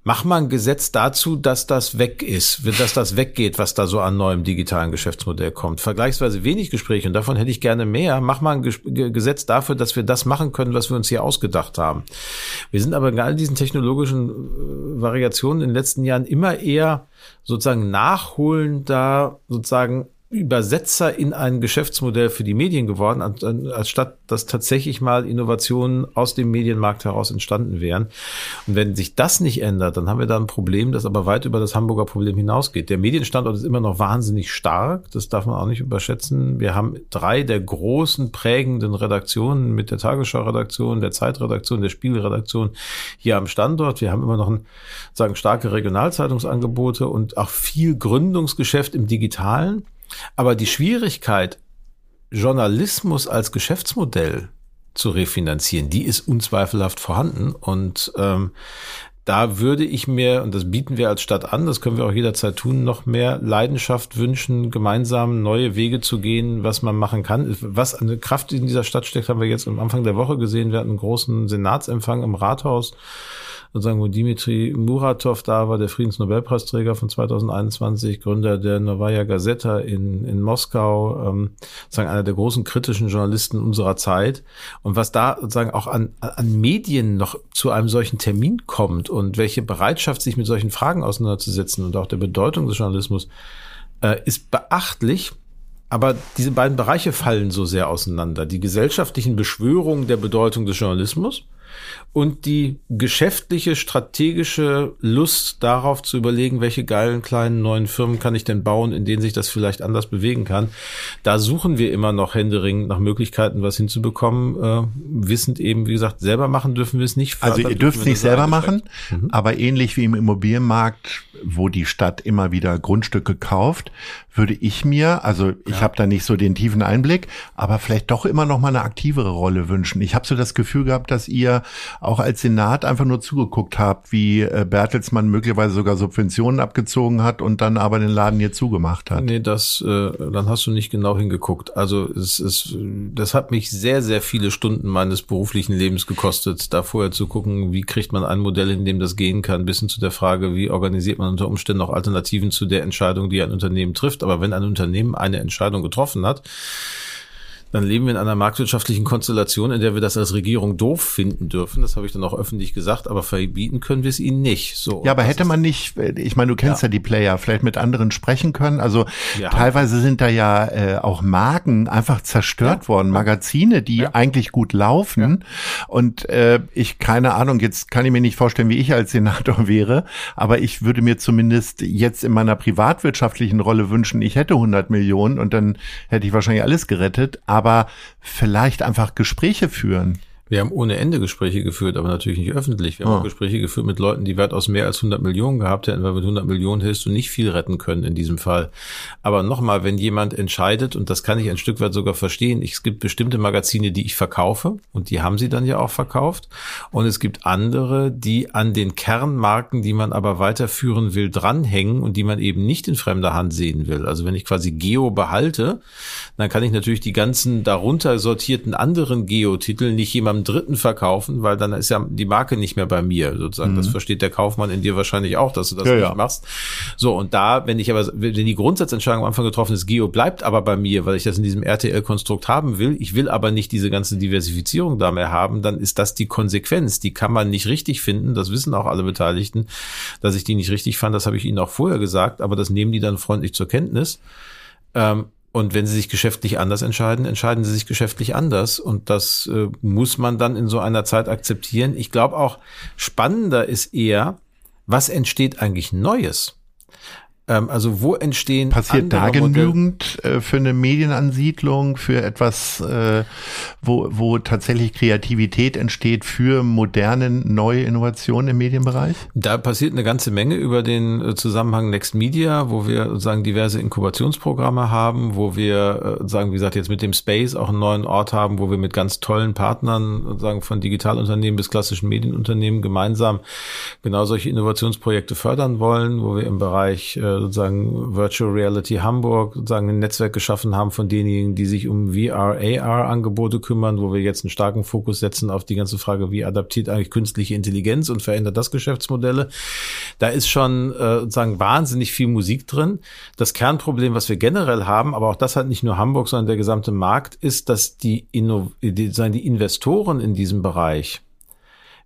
Mach mal ein Gesetz dazu, dass das weg ist, dass das weggeht, was da so an neuem digitalen Geschäftsmodell kommt. Vergleichsweise wenig Gespräche und davon hätte ich gerne mehr. Mach mal ein Gesetz dafür, dass wir das machen können, was wir uns hier ausgedacht haben. Wir sind aber in all diesen technologischen äh, Variationen in den letzten Jahren immer eher sozusagen nachholender, sozusagen Übersetzer in ein Geschäftsmodell für die Medien geworden, als statt dass tatsächlich mal Innovationen aus dem Medienmarkt heraus entstanden wären. Und wenn sich das nicht ändert, dann haben wir da ein Problem, das aber weit über das Hamburger Problem hinausgeht. Der Medienstandort ist immer noch wahnsinnig stark, das darf man auch nicht überschätzen. Wir haben drei der großen prägenden Redaktionen mit der Tagesschau-Redaktion, der Zeitredaktion, der Spielredaktion hier am Standort. Wir haben immer noch ein, sagen, starke Regionalzeitungsangebote und auch viel Gründungsgeschäft im Digitalen. Aber die Schwierigkeit, Journalismus als Geschäftsmodell zu refinanzieren, die ist unzweifelhaft vorhanden. Und ähm, da würde ich mir, und das bieten wir als Stadt an, das können wir auch jederzeit tun, noch mehr Leidenschaft wünschen, gemeinsam neue Wege zu gehen, was man machen kann. Was eine Kraft in dieser Stadt steckt, haben wir jetzt am Anfang der Woche gesehen. Wir hatten einen großen Senatsempfang im Rathaus sozusagen, wo Dimitri Muratov da war, der Friedensnobelpreisträger von 2021, Gründer der Novaya Gazeta in, in Moskau, ähm, sozusagen einer der großen kritischen Journalisten unserer Zeit. Und was da sozusagen auch an, an Medien noch zu einem solchen Termin kommt und welche Bereitschaft, sich mit solchen Fragen auseinanderzusetzen und auch der Bedeutung des Journalismus, äh, ist beachtlich. Aber diese beiden Bereiche fallen so sehr auseinander. Die gesellschaftlichen Beschwörungen der Bedeutung des Journalismus und die geschäftliche, strategische Lust darauf zu überlegen, welche geilen kleinen neuen Firmen kann ich denn bauen, in denen sich das vielleicht anders bewegen kann. Da suchen wir immer noch händeringend nach Möglichkeiten, was hinzubekommen. Äh, wissend eben, wie gesagt, selber machen dürfen wir es nicht. Also ihr dürft es nicht selber machen, mhm. aber ähnlich wie im Immobilienmarkt, wo die Stadt immer wieder Grundstücke kauft, würde ich mir, also ich ja. habe da nicht so den tiefen Einblick, aber vielleicht doch immer noch mal eine aktivere Rolle wünschen. Ich habe so das Gefühl gehabt, dass ihr auch als Senat einfach nur zugeguckt habt, wie äh, Bertelsmann möglicherweise sogar Subventionen abgezogen hat und dann aber den Laden hier zugemacht hat. Nee, das, äh, dann hast du nicht genau hingeguckt. Also es ist, das hat mich sehr, sehr viele Stunden meines beruflichen Lebens gekostet, da vorher zu gucken, wie kriegt man ein Modell, in dem das gehen kann, bis hin zu der Frage, wie organisiert man unter Umständen auch Alternativen zu der Entscheidung, die ein Unternehmen trifft. Aber wenn ein Unternehmen eine Entscheidung getroffen hat, dann leben wir in einer marktwirtschaftlichen Konstellation, in der wir das als Regierung doof finden dürfen. Das habe ich dann auch öffentlich gesagt, aber verbieten können wir es ihnen nicht. So. Ja, aber hätte man nicht, ich meine, du kennst ja. ja, die Player, vielleicht mit anderen sprechen können. Also ja. teilweise sind da ja äh, auch Marken einfach zerstört ja. worden, Magazine, die eigentlich gut laufen. Und äh, ich, keine Ahnung, jetzt kann ich mir nicht vorstellen, wie ich als Senator wäre, aber ich würde mir zumindest jetzt in meiner privatwirtschaftlichen Rolle wünschen, ich hätte 100 Millionen und dann hätte ich wahrscheinlich alles gerettet. Aber aber vielleicht einfach Gespräche führen. Wir haben ohne Ende Gespräche geführt, aber natürlich nicht öffentlich. Wir haben oh. auch Gespräche geführt mit Leuten, die weitaus mehr als 100 Millionen gehabt hätten, weil mit 100 Millionen hättest du nicht viel retten können in diesem Fall. Aber nochmal, wenn jemand entscheidet, und das kann ich ein Stück weit sogar verstehen, es gibt bestimmte Magazine, die ich verkaufe, und die haben sie dann ja auch verkauft. Und es gibt andere, die an den Kernmarken, die man aber weiterführen will, dranhängen und die man eben nicht in fremder Hand sehen will. Also wenn ich quasi Geo behalte, dann kann ich natürlich die ganzen darunter sortierten anderen Geo-Titel nicht jemandem Dritten verkaufen, weil dann ist ja die Marke nicht mehr bei mir sozusagen. Mhm. Das versteht der Kaufmann in dir wahrscheinlich auch, dass du das ja, nicht ja. machst. So, und da, wenn ich aber, wenn die Grundsatzentscheidung am Anfang getroffen ist, Geo bleibt aber bei mir, weil ich das in diesem RTL-Konstrukt haben will, ich will aber nicht diese ganze Diversifizierung da mehr haben, dann ist das die Konsequenz. Die kann man nicht richtig finden, das wissen auch alle Beteiligten, dass ich die nicht richtig fand, das habe ich ihnen auch vorher gesagt, aber das nehmen die dann freundlich zur Kenntnis. Ähm, und wenn sie sich geschäftlich anders entscheiden, entscheiden sie sich geschäftlich anders. Und das äh, muss man dann in so einer Zeit akzeptieren. Ich glaube auch, spannender ist eher, was entsteht eigentlich Neues? Ähm, also wo entstehen passiert da genügend äh, für eine Medienansiedlung, für etwas, äh, wo, wo tatsächlich Kreativität entsteht für moderne neue Innovationen im Medienbereich? Da passiert eine ganze Menge über den äh, Zusammenhang Next Media, wo wir sozusagen diverse Inkubationsprogramme haben, wo wir äh, sagen, wie gesagt, jetzt mit dem Space auch einen neuen Ort haben, wo wir mit ganz tollen Partnern sagen von Digitalunternehmen bis klassischen Medienunternehmen gemeinsam genau solche Innovationsprojekte fördern wollen, wo wir im Bereich äh, sozusagen Virtual Reality Hamburg sozusagen ein Netzwerk geschaffen haben von denjenigen, die sich um VR, AR Angebote kümmern, wo wir jetzt einen starken Fokus setzen auf die ganze Frage, wie adaptiert eigentlich künstliche Intelligenz und verändert das Geschäftsmodelle. Da ist schon äh, sozusagen wahnsinnig viel Musik drin. Das Kernproblem, was wir generell haben, aber auch das hat nicht nur Hamburg, sondern der gesamte Markt, ist, dass die, Inno die, die Investoren in diesem Bereich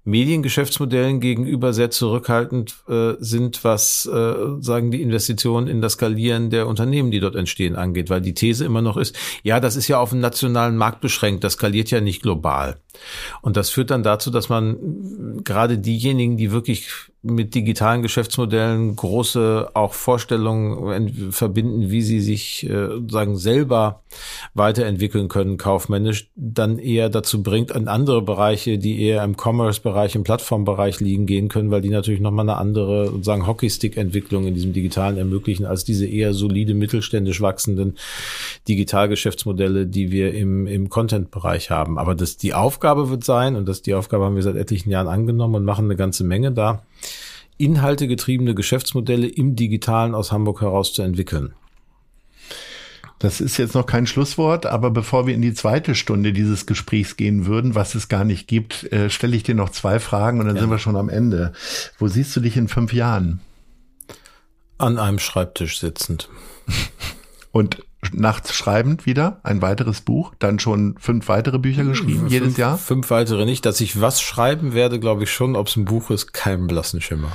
Mediengeschäftsmodellen gegenüber sehr zurückhaltend äh, sind, was äh, sagen die Investitionen in das Skalieren der Unternehmen, die dort entstehen, angeht, weil die These immer noch ist, ja, das ist ja auf den nationalen Markt beschränkt, das skaliert ja nicht global. Und das führt dann dazu, dass man gerade diejenigen, die wirklich mit digitalen Geschäftsmodellen große auch Vorstellungen verbinden, wie sie sich äh, sagen selber weiterentwickeln können kaufmännisch, dann eher dazu bringt, an andere Bereiche, die eher im Commerce-Bereich, im Plattformbereich liegen, gehen können, weil die natürlich nochmal eine andere sozusagen Hockeystick-Entwicklung in diesem Digitalen ermöglichen, als diese eher solide mittelständisch wachsenden Digitalgeschäftsmodelle, die wir im, im Content-Bereich haben. Aber das die Aufgabe wird sein, und das die Aufgabe haben wir seit etlichen Jahren angenommen und machen eine ganze Menge da inhaltegetriebene Geschäftsmodelle im Digitalen aus Hamburg heraus zu entwickeln. Das ist jetzt noch kein Schlusswort, aber bevor wir in die zweite Stunde dieses Gesprächs gehen würden, was es gar nicht gibt, äh, stelle ich dir noch zwei Fragen und dann ja. sind wir schon am Ende. Wo siehst du dich in fünf Jahren? An einem Schreibtisch sitzend. Und nachts schreibend wieder ein weiteres Buch, dann schon fünf weitere Bücher geschrieben fünf, jedes Jahr? Fünf weitere nicht. Dass ich was schreiben werde, glaube ich schon. Ob es ein Buch ist, kein blassen Schimmer.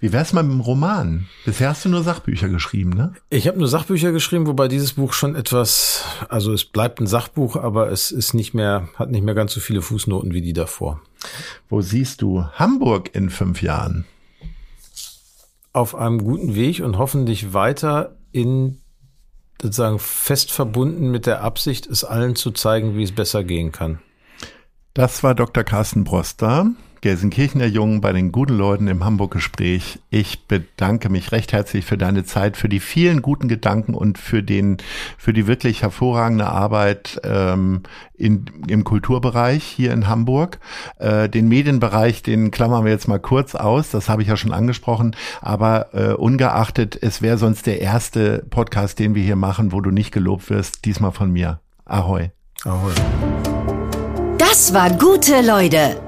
Wie wär's mal mit dem Roman? Bisher hast du nur Sachbücher geschrieben, ne? Ich habe nur Sachbücher geschrieben, wobei dieses Buch schon etwas, also es bleibt ein Sachbuch, aber es ist nicht mehr, hat nicht mehr ganz so viele Fußnoten wie die davor. Wo siehst du Hamburg in fünf Jahren? Auf einem guten Weg und hoffentlich weiter in sozusagen fest verbunden mit der Absicht, es allen zu zeigen, wie es besser gehen kann. Das war Dr. Carsten Broster. Gelsenkirchener Jungen bei den guten Leuten im Hamburg-Gespräch. Ich bedanke mich recht herzlich für deine Zeit, für die vielen guten Gedanken und für den, für die wirklich hervorragende Arbeit ähm, in, im Kulturbereich hier in Hamburg. Äh, den Medienbereich, den klammern wir jetzt mal kurz aus, das habe ich ja schon angesprochen, aber äh, ungeachtet, es wäre sonst der erste Podcast, den wir hier machen, wo du nicht gelobt wirst, diesmal von mir. Ahoi. Ahoi. Das war gute Leute.